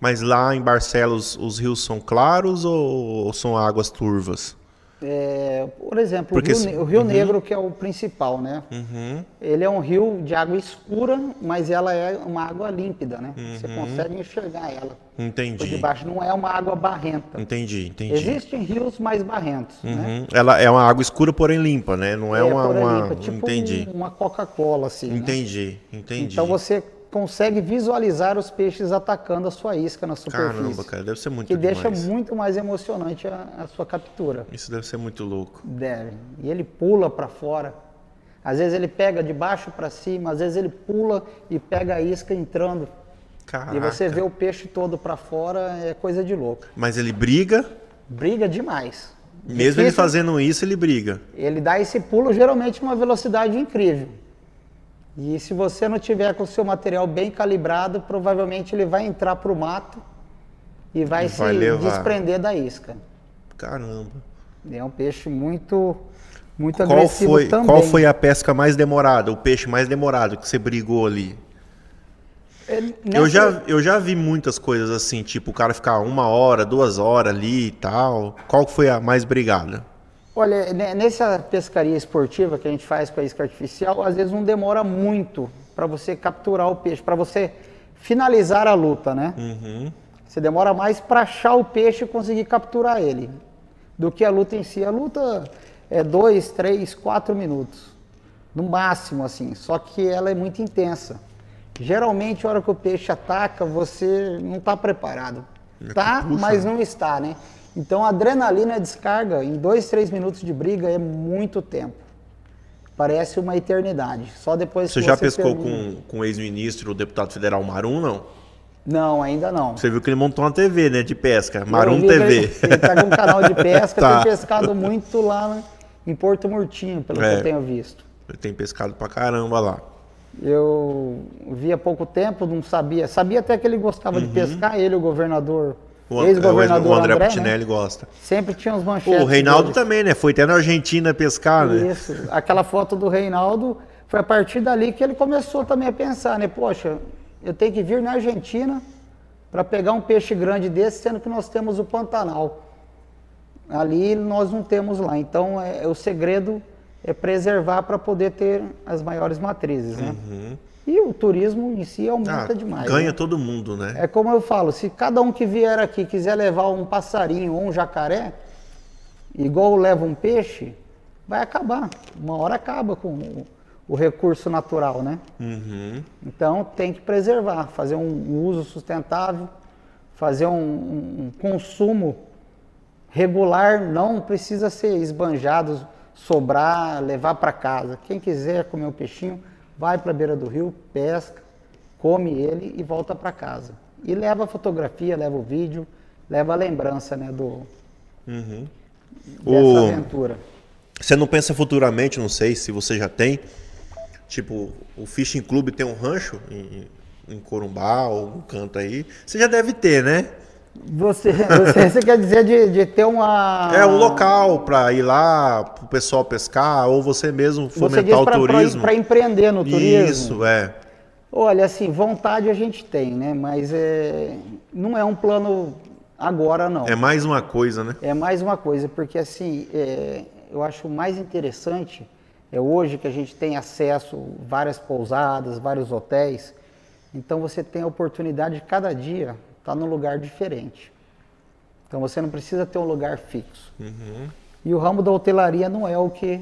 Mas lá em Barcelos, os rios são claros ou, ou são águas turvas? É, por exemplo, Porque o Rio, se- o Rio Negro, que é o principal, né? Uhum. Ele é um rio de água escura, mas ela é uma água límpida, né? Você Uhum. consegue enxergar ela. Por Entendi. debaixo não é uma água barrenta. Entendi, entendi. Existem rios mais barrentos, né? Uhum. Ela é uma água escura, porém limpa, né? Não é, uma. porém uma- limpa, tipo Entendi. um- uma Coca-Cola, assim. né? Entendi, entendi. Então você consegue visualizar os peixes atacando a sua isca na superfície. Caramba, cara, deve ser muito que demais. deixa muito mais emocionante a, a sua captura. Isso deve ser muito louco. Deve. E ele pula para fora. Às vezes ele pega de baixo para cima, às vezes ele pula e pega a isca entrando. Caraca. E você vê o peixe todo para fora, é coisa de louco. Mas ele briga, Briga demais. mesmo ele Difícil- fazendo isso, ele briga. Ele dá esse pulo geralmente numa velocidade incrível. E se você não tiver com o seu material bem calibrado, provavelmente ele vai entrar para o mato e vai E se vai desprender da isca. Caramba. É um peixe muito, muito Qual agressivo foi, também. qual foi a pesca mais demorada, o peixe mais demorado que você brigou ali? É, Eu, já, eu já vi muitas coisas assim, tipo o cara ficar uma hora, duas horas ali e tal. Qual foi a mais brigada? Olha, ne- nessa pescaria esportiva que a gente faz com a isca artificial, às vezes não demora muito para você capturar o peixe, para você finalizar a luta, né? Uhum. Você demora mais para achar o peixe e conseguir capturar ele, do que a luta em si. A luta é dois, três, quatro minutos, no máximo, assim. Só que ela é muito intensa. Geralmente, a hora que o peixe ataca, você não está preparado. Tá, puxa, mas não está, né? Então, a adrenalina descarga em dois, três minutos de briga é muito tempo. Parece uma eternidade. Só depois Você que já você pescou termina. com, com o ex-ministro, o deputado federal Marum, não? Não, ainda não. Você viu que ele montou uma TV, né, de pesca, Marum TV. Ele, ele tá com um canal de pesca, Tá. tem pescado muito lá né, em Porto Murtinho, pelo É. que eu tenho visto. Ele tem pescado pra caramba lá. Eu vi há pouco tempo, não sabia. Sabia até que ele gostava uhum. de pescar, ele, o governador. O, ex-governador o André, André Putinelli né? gosta. Sempre tinha uns manchetes. O Reinaldo também, né? Foi até na Argentina pescar, né? Isso. Aquela foto do Reinaldo, foi a partir dali que ele começou também a pensar, né? Poxa, eu tenho que vir na Argentina para pegar um peixe grande desse, sendo que nós temos o Pantanal. Ali nós não temos lá. Então, é, o segredo é preservar para poder ter as maiores matrizes, né? Uhum. E o turismo em si aumenta ah, demais. Ganha né? todo mundo, né? É como eu falo, se cada um que vier aqui quiser levar um passarinho ou um jacaré, igual leva um peixe, vai acabar. Uma hora acaba com o, o recurso natural, né? Uhum. Então tem que preservar, fazer um uso sustentável, fazer um, um, um consumo regular, não precisa ser esbanjado sobrar, levar para casa. Quem quiser comer um peixinho, vai para a beira do rio, pesca, come ele e volta para casa. E leva a fotografia, leva o vídeo, leva a lembrança né, do, uhum. dessa o... aventura. Você não pensa futuramente, não sei se você já tem, tipo, o Fishing Club tem um rancho em, em Corumbá ou um canto aí. Você já deve ter, né? Você, você, você, quer dizer de, de, ter uma. É um local para ir lá, para o pessoal pescar, ou você mesmo fomentar você o pra, turismo. Para empreender no turismo. Isso, é. Olha, assim, vontade a gente tem, né? Mas é, não é um plano agora, não. É mais uma coisa, né? É mais uma coisa, porque assim, é, eu acho mais interessante é hoje que a gente tem acesso a várias pousadas, vários hotéis. Então você tem a oportunidade de cada dia está num lugar diferente. Então você não precisa ter um lugar fixo. Uhum. E o ramo da hotelaria não é o que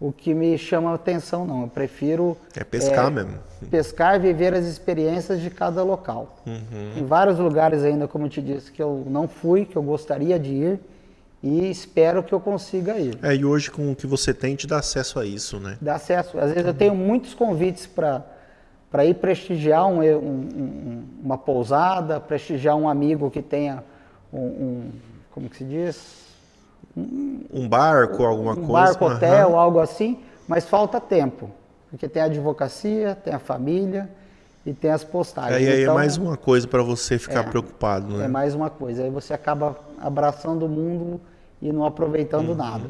o que me chama a atenção, não. Eu prefiro. É pescar é, mesmo. Pescar, viver as experiências de cada local. Uhum. Em vários lugares ainda, como eu te disse, que eu não fui, que eu gostaria de ir e espero que eu consiga ir. É, e hoje com o que você tem te dá acesso a isso, né? Dá acesso. Às vezes eu tenho muitos convites para para ir prestigiar um, um, uma pousada, prestigiar um amigo que tenha um, como que se diz? Um, barco, alguma um coisa. Um barco, hotel, uhum. algo assim, mas falta tempo, porque tem a advocacia, tem a família e tem as postagens. Aí, aí é então, é mais uma coisa para você ficar é, preocupado, né? É mais uma coisa, aí você acaba abraçando o mundo e não aproveitando uhum. nada.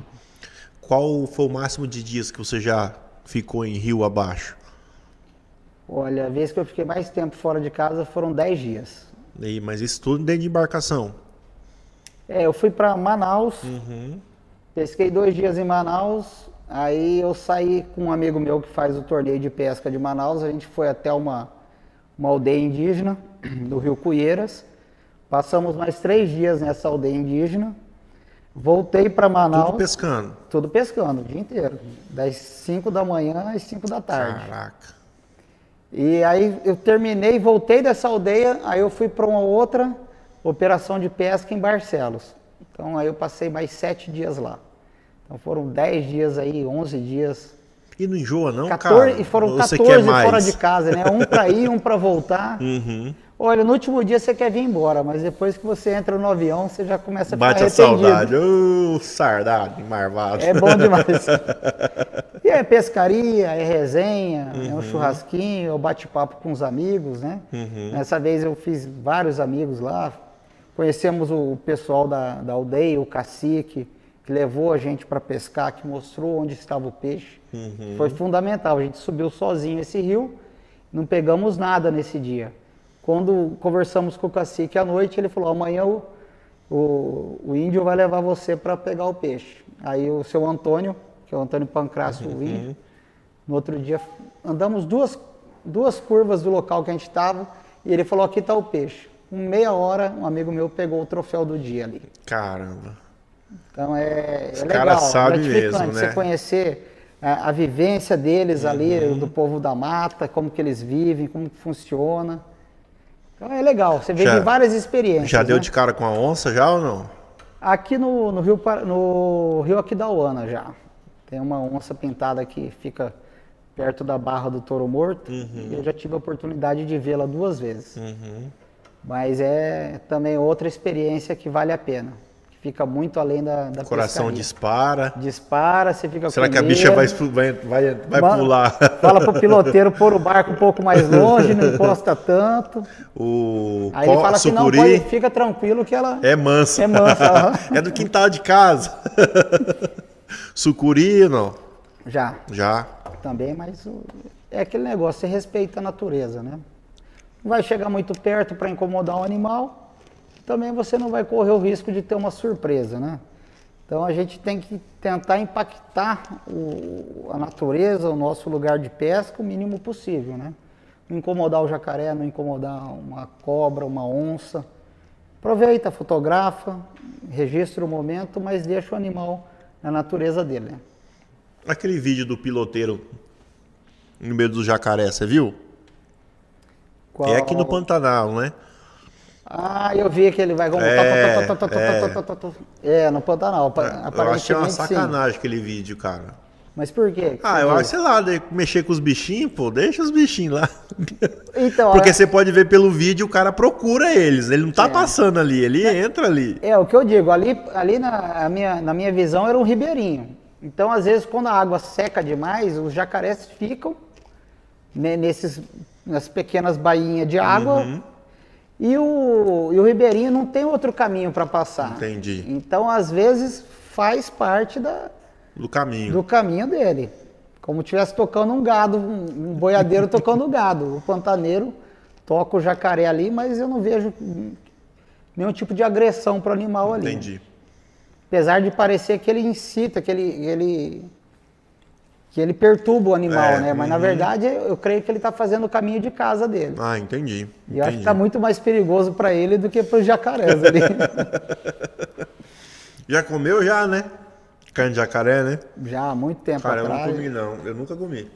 Qual foi o máximo de dias que você já ficou em rio abaixo? Olha, a vez que eu fiquei mais tempo fora de casa foram 10 dias. E, mas isso tudo dentro de embarcação? É, eu fui para Manaus, uhum. pesquei dois dias em Manaus, aí eu saí com um amigo meu que faz o torneio de pesca de Manaus, a gente foi até uma, uma aldeia indígena do Rio Cuieiras, passamos mais três dias nessa aldeia indígena, voltei para Manaus. Tudo pescando? Tudo pescando, o dia inteiro, das 5 da manhã às 5 da tarde. Caraca. E aí eu terminei, voltei dessa aldeia, aí eu fui para uma outra operação de pesca em Barcelos. Então aí eu passei mais sete dias lá. Então foram dez dias aí, onze dias. E não enjoa não, 14, cara? E foram 14 fora de casa, né? Um para ir, um para voltar. Uhum. Olha, no último dia você quer vir embora, mas depois que você entra no avião, você já começa a ficar Bate a saudade. Ô, sardado, marvado. É bom demais. é pescaria, é resenha, uhum. é um uhum. churrasquinho, é o bate-papo com os amigos, né? Uhum. Dessa vez eu fiz vários amigos lá. Conhecemos o pessoal da, da aldeia, o cacique, que levou a gente para pescar, que mostrou onde estava o peixe. Uhum. Foi fundamental. A gente subiu sozinho esse rio, não pegamos nada nesse dia. Quando conversamos com o cacique à noite, ele falou: amanhã o, o, o índio vai levar você para pegar o peixe. Aí o seu Antônio, que é o Antônio Pancrácio, uhum. índio, no outro dia andamos duas, duas curvas do local que a gente estava e ele falou: aqui está o peixe. Com meia hora, um amigo meu pegou o troféu do dia ali. Caramba. Então é, é legal, cara sabe mesmo, né? você conhecer a, a, vivência deles uhum. ali, do povo da mata, como que eles vivem, como que funciona. Então é legal, você vê várias experiências. Já deu né? de cara com a onça já ou não? Aqui no, no Rio, no Rio Aquidauana já. Tem uma onça pintada que fica perto da barra do Touro Morto. Uhum. eu já tive a oportunidade de vê-la duas vezes. Uhum. Mas é também outra experiência que vale a pena. fica muito além da, da Coração pescaria. dispara. Dispara, você fica Será que a medo. bicha vai, vai, vai, vai Mano, pular? Fala pro piloteiro pôr o barco um pouco mais longe, não encosta tanto. O Aí ele fala assim, não, sucuri pode, fica tranquilo que ela... é manso. É manso, aham. é do quintal de casa. sucuri, não? Já, Já. também, mas é aquele negócio, você respeita a natureza, né? Não vai chegar muito perto para incomodar o animal, também você não vai correr o risco de ter uma surpresa, né? Então a gente tem que tentar impactar o- a natureza, o nosso lugar de pesca, o mínimo possível, né? Não incomodar o jacaré, não incomodar uma cobra, uma onça. Aproveita, fotografa, registra o momento, mas deixa o animal na natureza dele? Aquele vídeo do piloteiro no meio do jacaré, você viu? É aqui no Pantanal, né? Ah, eu vi que ele vai como É, é. É, no Pantanal. pa- Eu achei uma Aparentemente sim. sacanagem aquele vídeo, cara. Mas por quê? Ah, eu acho, sei lá, mexer com os bichinhos, pô, deixa os bichinhos lá. Então, Porque é, você pode ver pelo vídeo, o cara procura eles. Ele não tá É. passando ali, ele entra ali. é o que eu digo, ali, ali na, minha, na minha visão era um ribeirinho. Então, às vezes, quando a água seca demais, os jacarés ficam né, nesses, nas pequenas bainhas de água Uhum. e, o, e o ribeirinho não tem outro caminho para passar. Entendi. Então, às vezes, faz parte da, Do caminho. do caminho dele. Como estivesse tocando um gado, um, boiadeiro tocando gado. O pantaneiro toca o jacaré ali, mas eu não vejo hum, nenhum tipo de agressão para o animal ali. Entendi. Apesar de parecer que ele incita, que ele, ele, que ele perturba o animal, É, né? Mas na uhum. verdade eu creio que ele está fazendo o caminho de casa dele. Ah, entendi. E eu acho que entendi. está muito mais perigoso para ele do que para os jacarés ali. Já comeu já, né? Carne de jacaré, né? Já há muito tempo Cara, eu não atrás. comi não. Eu nunca comi.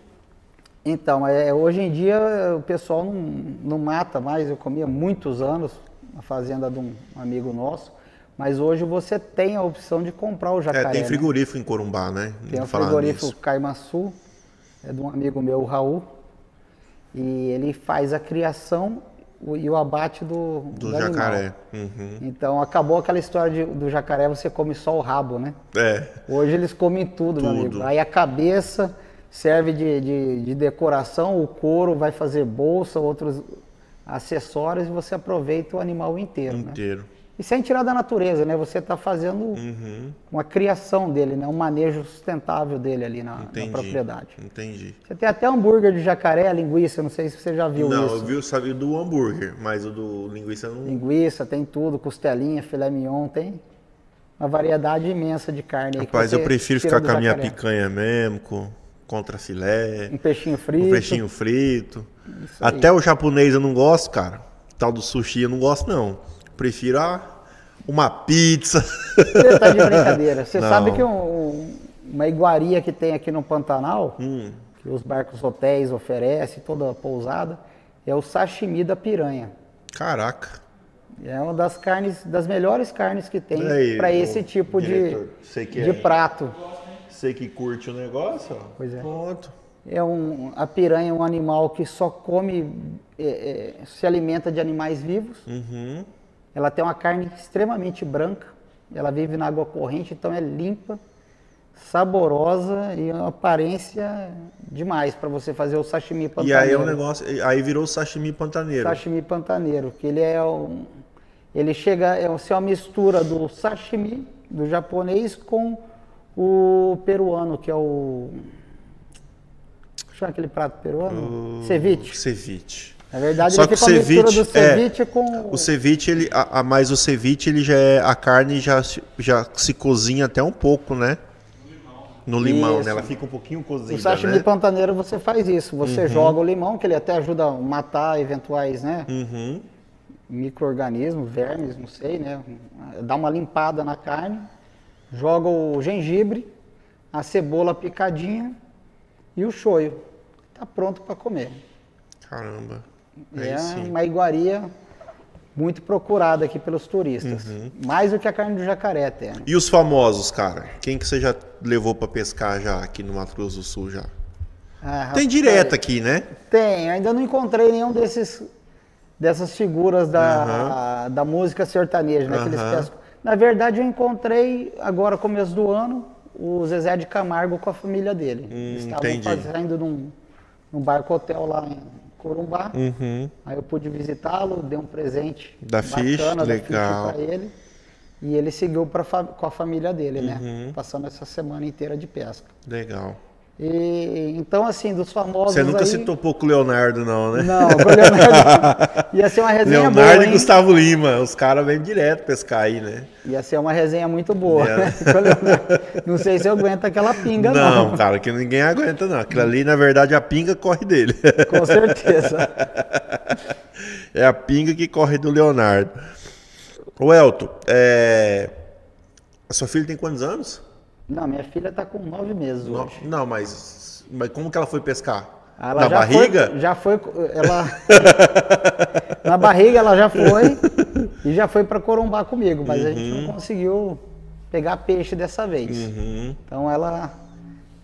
Então, é, hoje em dia o pessoal não, não mata mais. Eu comia muitos anos na fazenda de um amigo nosso, mas hoje você tem a opção de comprar o jacaré. É, tem né? frigorífico em Corumbá, né? Tem o frigorífico. Caimaçu, é de um amigo meu, o Raul, e ele faz a criação o- e o abate do, Do animal. jacaré. Uhum. Então acabou aquela história de- do jacaré, você come só o rabo, né? É. Hoje eles comem tudo, meu Tudo. amigo. Aí a cabeça serve de, de- de decoração, o couro vai fazer bolsa, outros acessórios e você aproveita o animal inteiro, né? E sem tirar da natureza, né? Você está fazendo Uhum. uma criação dele, né? Um manejo sustentável dele ali na, na propriedade. Entendi. Você tem até hambúrguer de jacaré, linguiça, não sei se você já viu não, isso. eu vi o sabe, do hambúrguer, mas o do linguiça não. Linguiça, tem tudo, costelinha, filé mignon, tem uma variedade imensa de carne. Rapaz, eu prefiro ficar com a minha picanha mesmo, com contra filé, Um peixinho frito. um peixinho frito. Até o japonês eu não gosto, cara. Tal do sushi eu não gosto, não. Prefiro a, uma pizza. Você tá de brincadeira. Você Não. sabe que um- um- uma iguaria que tem aqui no Pantanal, Hum. que os barcos hotéis oferecem, toda a pousada, é o sashimi da piranha. Caraca. É uma das carnes, das melhores carnes que tem para esse tipo de, diretor, que de é- prato. Você que curte o negócio. Pois é. Pronto. É um, a piranha é um animal que só come, é, é, se alimenta de animais vivos. Uhum. Ela tem uma carne extremamente branca. Ela vive na água corrente, então é limpa, saborosa e uma aparência demais para você fazer o sashimi E pantaneiro. aí é um negócio. Aí virou sashimi pantaneiro. Sashimi pantaneiro, que ele é um, ele chega é assim, uma mistura do sashimi do japonês com o peruano, que é o chama aquele prato peruano? Ceviche. Ceviche. Na verdade, Só ele que fica o ceviche, do ceviche é, com O ceviche, ele, a, a- mas o ceviche, ele já é, a carne já, se- já se cozinha até um pouco, né? No limão, Isso. né? Ela fica um pouquinho cozida, O sashimi né? pantaneiro você faz isso, você joga o limão, que ele até ajuda a matar eventuais, né, Uhum. micro-organismos, vermes, não sei, né, dá uma limpada na carne, joga o gengibre, a cebola picadinha e o shoyu. Tá pronto para comer. Caramba. É uma iguaria muito procurada aqui pelos turistas, Uhum. mais do que a carne do jacaré até. né? E os famosos, cara? Quem que você já levou pra pescar já aqui no Mato Grosso do Sul já? Ah, Tem direto aqui, né? Tem, ainda não encontrei nenhum desses dessas figuras da, da música sertaneja, né? Que eles pescam. Na verdade, eu encontrei agora, começo do ano, o Zezé de Camargo com a família dele. Hum, Estavam entendi. fazendo num, num barco hotel lá em Corumbá. Uhum. Aí eu pude visitá-lo, dei um presente Da bacana Fish, legal. para ele. E ele seguiu pra, com a família dele, Uhum. né? Passando essa semana inteira de pesca. Legal. E, então, assim, dos famosos Você nunca aí... se topou com o Leonardo, não, né? Não, com o Leonardo. Ia ser uma resenha Leonardo boa, e hein? Gustavo Lima, os caras vêm direto pescar aí, né? Ia ser uma resenha muito boa. É. né? O Leonardo. Não sei se eu aguento aquela pinga, não. Não, cara, que ninguém aguenta, não. Aquilo ali, na verdade, a pinga corre dele. Com certeza. é a pinga que corre do Leonardo. Ô, Elton, é... a sua filha tem quantos anos? Não, minha filha tá com nove meses No- hoje. Não, mas, mas como que ela foi pescar? Ela Na já barriga? Foi, já foi. Ela. Na barriga ela já foi e já foi para Corumbá comigo, mas a gente não conseguiu pegar peixe dessa vez. Uhum, Então ela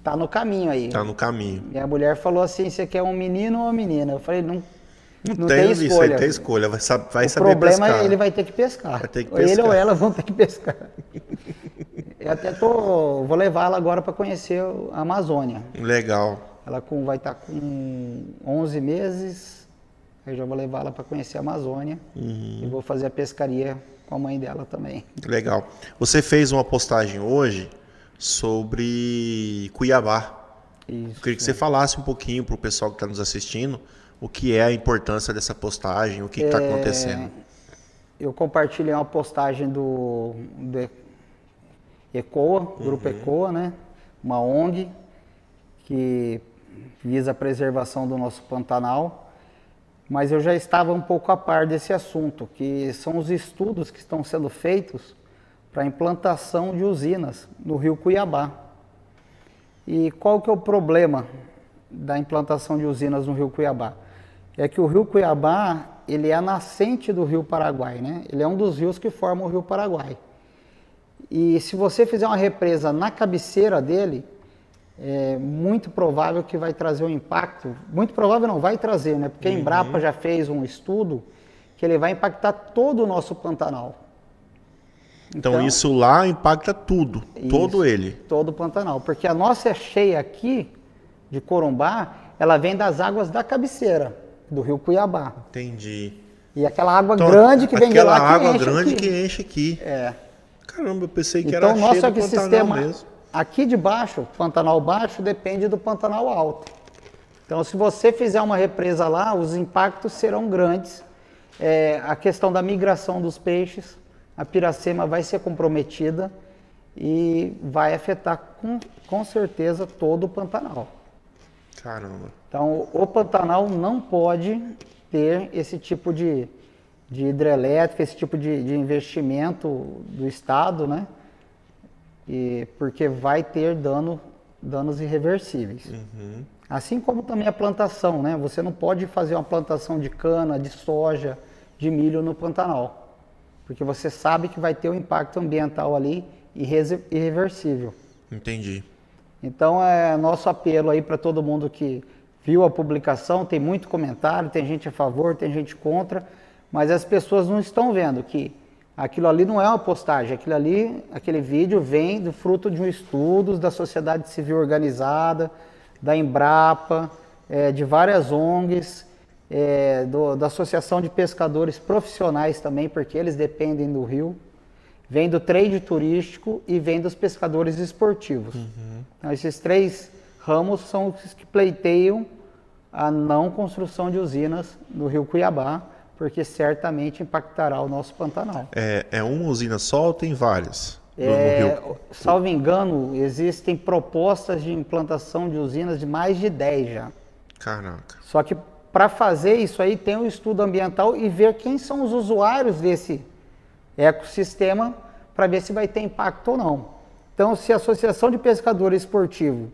tá no caminho aí. tá no caminho. Minha mulher falou assim: você quer um menino ou uma menina? Eu falei: não, não, tem tem, isso, escolha. aí tem escolha. Vai, sab- vai o saber problema pescar. é ele vai ter que pescar. Ter que Ou Ele pescar. ou ela vão ter que pescar. Eu até tô, vou levá-la agora para conhecer a Amazônia. Legal. Ela com, vai estar com 11 meses, aí já vou levá-la para conhecer a Amazônia Uhum. e vou fazer a pescaria com a mãe dela também. Legal. Você fez uma postagem hoje sobre Cuiabá. Isso. Eu queria que você falasse um pouquinho para o pessoal que está nos assistindo o que é a importância dessa postagem, o que está É, acontecendo. Eu compartilhei uma postagem do, do ECOA, Uhum. Grupo ECOA, né? Uma ONG que visa a preservação do nosso Pantanal. Mas eu já estava um pouco a par desse assunto, que são os estudos que estão sendo feitos para a implantação de usinas no rio Cuiabá. E qual que é o problema da implantação de usinas no rio Cuiabá? É que o rio Cuiabá, ele é a nascente do rio Paraguai, né? Ele é um dos rios que formam o rio Paraguai. E se você fizer uma represa na cabeceira dele, é muito provável que vai trazer um impacto. Muito provável não, vai trazer, né? Porque a Embrapa já fez um estudo que ele vai impactar todo o nosso Pantanal. Então, então- isso lá impacta tudo, todo ele. Todo o Pantanal. Porque a nossa cheia aqui, de Corumbá, ela vem das águas da cabeceira, do rio Cuiabá. Entendi. E aquela água Então, grande que vem de aquela lá que água grande aqui. que enche aqui. É. Caramba, eu pensei que Então, era nosso cheio do Pantanal ecossistema mesmo. aqui de baixo, Pantanal baixo, depende do Pantanal alto. Então, se você fizer uma represa lá, os impactos serão grandes. É, a questão da migração dos peixes, a piracema vai ser comprometida e vai afetar com, com certeza todo o Pantanal. Caramba. Então, o Pantanal não pode ter esse tipo de, de hidrelétrica, esse tipo de, de investimento do Estado, né? E, porque vai ter dano, danos irreversíveis. Assim como também a plantação, né? Você não pode fazer uma plantação de cana, de soja, de milho no Pantanal, porque você sabe que vai ter um impacto ambiental ali irre- irreversível. Entendi. Então é nosso apelo aí para todo mundo que viu a publicação, tem muito comentário, tem gente a favor, tem gente contra, mas as pessoas não estão vendo que aquilo ali não é uma postagem, aquilo ali, aquele vídeo vem do fruto de um estudo da sociedade civil organizada, da Embrapa, eh, de várias ONGs, eh, do- da Associação de Pescadores Profissionais também, porque eles dependem do rio vem do trade turístico e vem dos pescadores esportivos. Então, esses três ramos são os que pleiteiam a não construção de usinas no rio Cuiabá, porque certamente impactará o nosso Pantanal. É, é uma usina só ou tem várias? É, salvo engano, existem propostas de implantação de usinas de mais de 10 já. Caraca. Só que para fazer isso aí tem um estudo ambiental e ver quem são os usuários desse ecossistema para ver se vai ter impacto ou não. Então, se a Associação de Pescadores Esportivo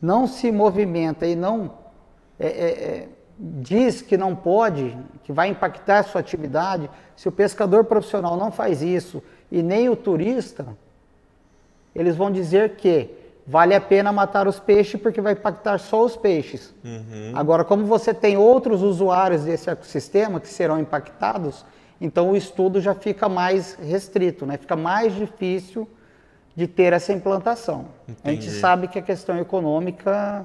não se movimenta e não é, é, é, diz que não pode, que vai impactar a sua atividade, se o pescador profissional não faz isso e nem o turista, eles vão dizer que vale a pena matar os peixes porque vai impactar só os peixes. Agora, como você tem outros usuários desse ecossistema que serão impactados, Então o estudo já fica mais restrito, né? fica mais difícil de ter essa implantação. Entendi. A gente sabe que a questão econômica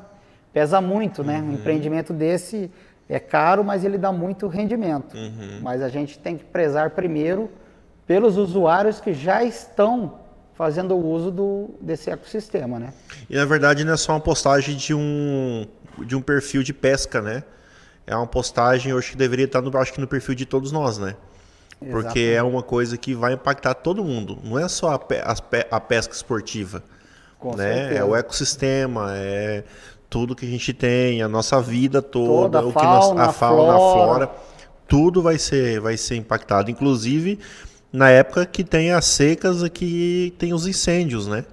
pesa muito, né? Uhum. Um empreendimento desse é caro, mas ele dá muito rendimento. Uhum. Mas a gente tem que prezar primeiro pelos usuários que já estão fazendo o uso do, desse ecossistema, né? E na verdade não é só uma postagem de um, de um perfil de pesca, né? É uma postagem, eu acho que deveria estar no, acho que no perfil de todos nós, né? Exatamente. Porque é uma coisa que vai impactar todo mundo. Não é só a, pe a, a pesca esportiva. Com né? Certeza. É o ecossistema, é tudo que a gente tem, a nossa vida toda, toda a, fauna, nós, a fauna, a flora, tudo vai ser, vai ser impactado. Inclusive na época que tem as secas que tem os incêndios, né?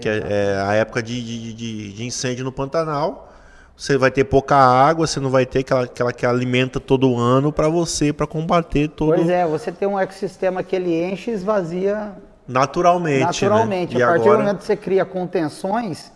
Que é, é, a época de, de, de, de, incêndio no Pantanal. Você vai ter pouca água, você não vai ter aquela, aquela que alimenta todo ano para você, para combater todo. Pois é, você tem um ecossistema que ele enche e esvazia naturalmente. Né? Naturalmente. Né? A partir agora... do momento que você cria contenções,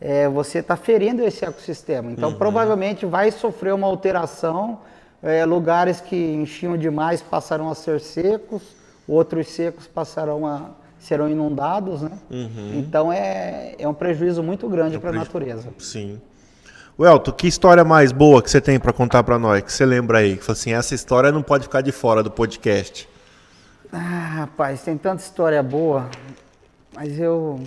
é, você está ferindo esse ecossistema. Então, uhum. provavelmente vai sofrer uma alteração. É, lugares que enchiam demais passarão a ser secos, outros secos passarão a serão inundados, né? Uhum. Então é, é um prejuízo muito grande é para a natureza. Sim. Welto, que história mais boa que você tem para contar para nós? Que você lembra aí? Que assim, essa história não pode ficar de fora do podcast. Ah, rapaz, tem tanta história boa, mas eu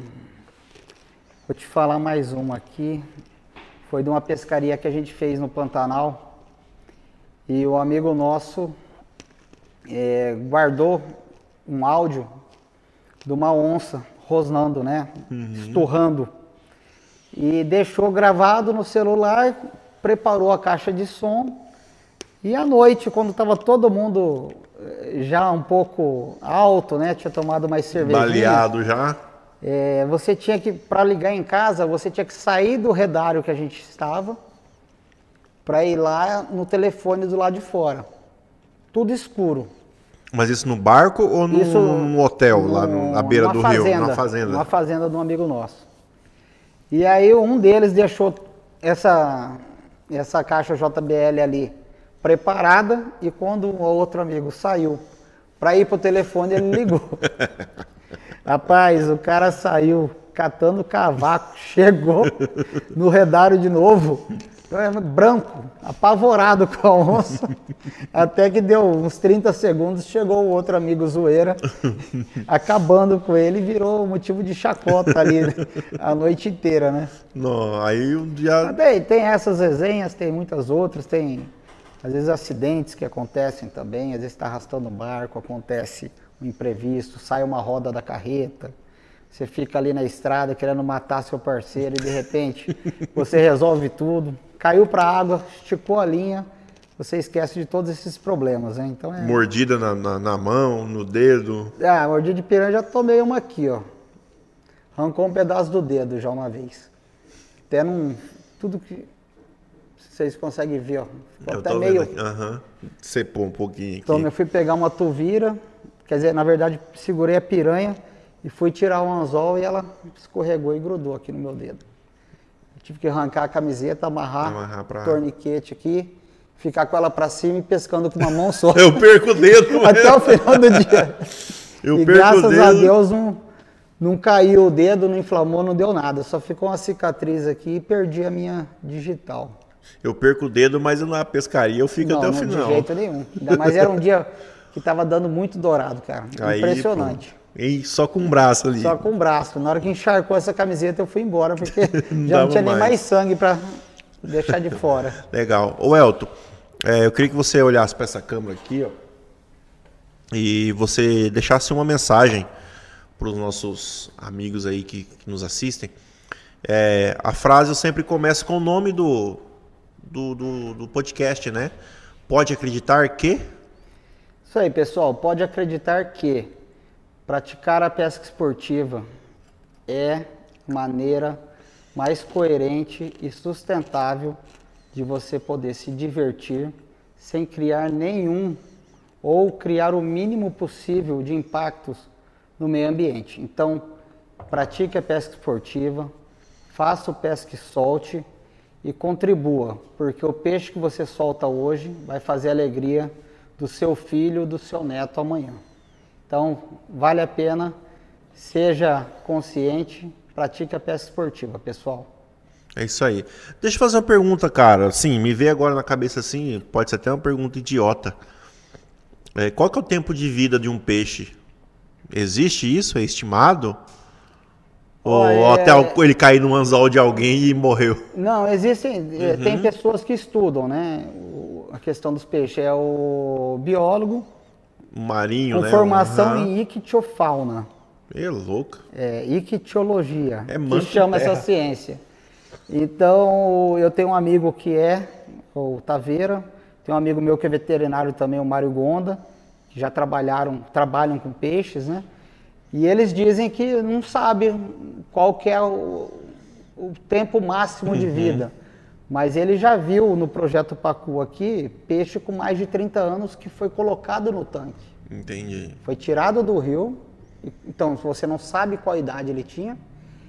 Vou te falar mais uma aqui. Foi de uma pescaria que a gente fez no Pantanal. E o amigo nosso é, guardou um áudio de uma onça rosnando, né? Uhum. Esturrando. E deixou gravado no celular, preparou a caixa de som. E à noite, quando estava todo mundo eh, já um pouco alto, né? Tinha tomado mais cerveja. Baleado já? É, você tinha que, para ligar em casa, você tinha que sair do redário que a gente estava para ir lá no telefone do lado de fora. Tudo escuro. Mas isso no barco ou no, isso, hotel, no, lá no, na beira do fazenda, rio? Na fazenda. Uma fazenda de um amigo nosso. E aí um deles deixou essa, essa caixa JBL ali preparada e quando o outro amigo saiu para ir para o telefone, ele ligou. Rapaz, o cara saiu catando cavaco, chegou no redário de novo, branco, apavorado com a onça, até que deu uns 30 segundos, chegou o outro amigo zoeira, acabando com ele, virou motivo de chacota ali a noite inteira, né? Não, aí um dia... Tem, tem essas resenhas, tem muitas outras, tem às vezes acidentes que acontecem também, às vezes está arrastando o barco, acontece um imprevisto, sai uma roda da carreta, você fica ali na estrada querendo matar seu parceiro e de repente você resolve tudo, caiu para a água, esticou a linha, você esquece de todos esses problemas, né? Então é... Mordida na, na, na, mão, no dedo. Ah, mordida de piranha já tomei uma aqui, ó. Arrancou um pedaço do dedo já uma vez. Até num. Tudo que. Vocês conseguem ver, ó. Ficou eu até meio. Aham. Uhum. Cepou um pouquinho aqui. Então eu fui pegar uma tuvira, Quer dizer, na verdade, segurei a piranha e fui tirar o anzol e ela escorregou e grudou aqui no meu dedo. Eu tive que arrancar a camiseta, amarrar, amarrar pra... torniquete aqui, ficar com ela para cima e pescando com uma mão só. Eu perco o dedo. Até o final do dia. Eu e perco graças o dedo. a Deus não, não caiu o dedo, não inflamou, não deu nada. Só ficou uma cicatriz aqui e perdi a minha digital. Eu perco o dedo, mas na pescaria eu fico não, até o final. Não, de jeito nenhum. Ainda mais era um dia que tava dando muito dourado, cara. Aí, Impressionante. Pô. E só com o braço ali. Só com o braço. Na hora que encharcou essa camiseta, eu fui embora, porque já não tinha mais. nem mais sangue para deixar de fora. Legal. Ô, Elton, é, eu queria que você olhasse para essa câmera aqui, ó, e você deixasse uma mensagem para os nossos amigos aí que, que nos assistem. É, a frase eu sempre começo com o nome do, do, do, do podcast, né? Pode acreditar que isso aí, pessoal. Pode acreditar que praticar a pesca esportiva é maneira mais coerente e sustentável de você poder se divertir sem criar nenhum ou criar o mínimo possível de impactos no meio ambiente. Então, pratique a pesca esportiva, faça o pesca e solte e contribua, porque o peixe que você solta hoje vai fazer alegria do seu filho, do seu neto amanhã. Então, vale a pena, seja consciente, pratique a pesca esportiva, pessoal. É isso aí. Deixa eu fazer uma pergunta, cara. Sim, me veio agora na cabeça assim, pode ser até uma pergunta idiota. É, qual que é o tempo de vida de um peixe? Existe isso? É estimado? Ou é... até ele cair no anzol de alguém e morreu? Não, existem. É, uhum. Tem pessoas que estudam, né? A questão dos peixes. É o biólogo. Marinho, com né? formação uhum. em ictiofauna. É louco. É, ictiologia. É que chama essa ciência. Então, eu tenho um amigo que é o Taveira, tem um amigo meu que é veterinário também, o Mário Gonda, que já trabalharam, trabalham com peixes, né? E eles dizem que não sabe qual que é o, o tempo máximo uhum. de vida. Mas ele já viu no projeto Pacu aqui peixe com mais de 30 anos que foi colocado no tanque. Entendi. Foi tirado do rio. Então, você não sabe qual idade ele tinha.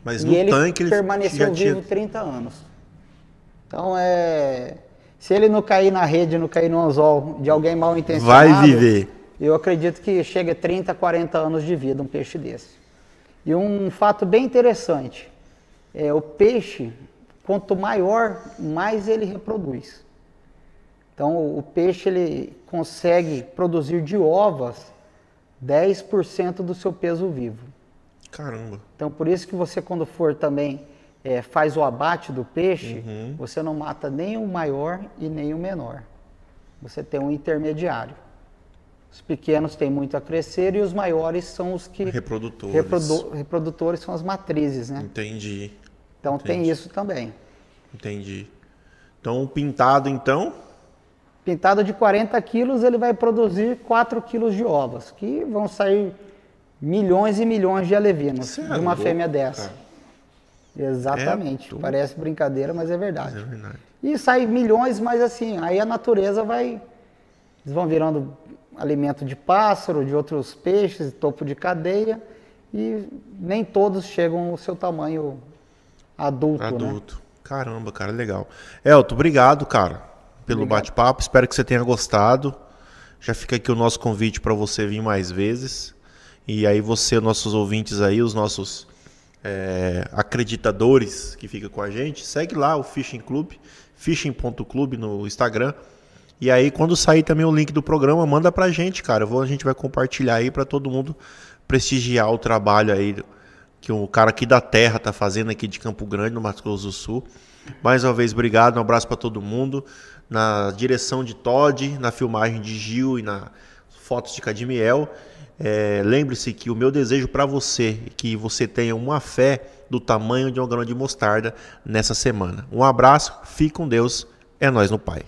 Mas no ele tanque ele permaneceu vivo tinha... 30 anos. Então é se ele não cair na rede, não cair no anzol de alguém mal intencionado, vai viver. Eu acredito que chega a 30, 40 anos de vida um peixe desse. E um fato bem interessante, é o peixe, quanto maior, mais ele reproduz. Então o peixe ele consegue produzir de ovas 10% do seu peso vivo. Caramba. Então por isso que você quando for também é, faz o abate do peixe, uhum. você não mata nem o maior e nem o menor. Você tem um intermediário. Os pequenos têm muito a crescer e os maiores são os que. Reprodutores. Reprodu, reprodutores são as matrizes, né? Entendi. Então Entendi. tem isso também. Entendi. Então, pintado, então? Pintado de 40 quilos, ele vai produzir 4 quilos de ovos, que vão sair milhões e milhões de alevinos é de uma louco, fêmea dessa. Cara. Exatamente. É Parece brincadeira, mas é verdade. é verdade. E sai milhões, mas assim, aí a natureza vai. Eles vão virando alimento de pássaro, de outros peixes, topo de cadeia, e nem todos chegam ao seu tamanho adulto. Né? Adulto. Né? Caramba, cara, legal. Elton, obrigado, cara, pelo bate-papo. Espero que você tenha gostado. Já fica aqui o nosso convite para você vir mais vezes. E aí você, nossos ouvintes aí, os nossos é, acreditadores que fica com a gente, segue lá o Fishing Club, fishing.club no Instagram. E aí, quando sair também o link do programa, manda pra gente, cara. Vou, a gente vai compartilhar aí para todo mundo prestigiar o trabalho aí que o cara aqui da terra tá fazendo aqui de Campo Grande, no Mato Grosso do Sul. Mais uma vez, obrigado, um abraço para todo mundo. Na direção de Todd, na filmagem de Gil e na fotos de Cadimiel. É, Lembre-se que o meu desejo para você é que você tenha uma fé do tamanho de um grão de mostarda nessa semana. Um abraço, fique com Deus, é nós no Pai.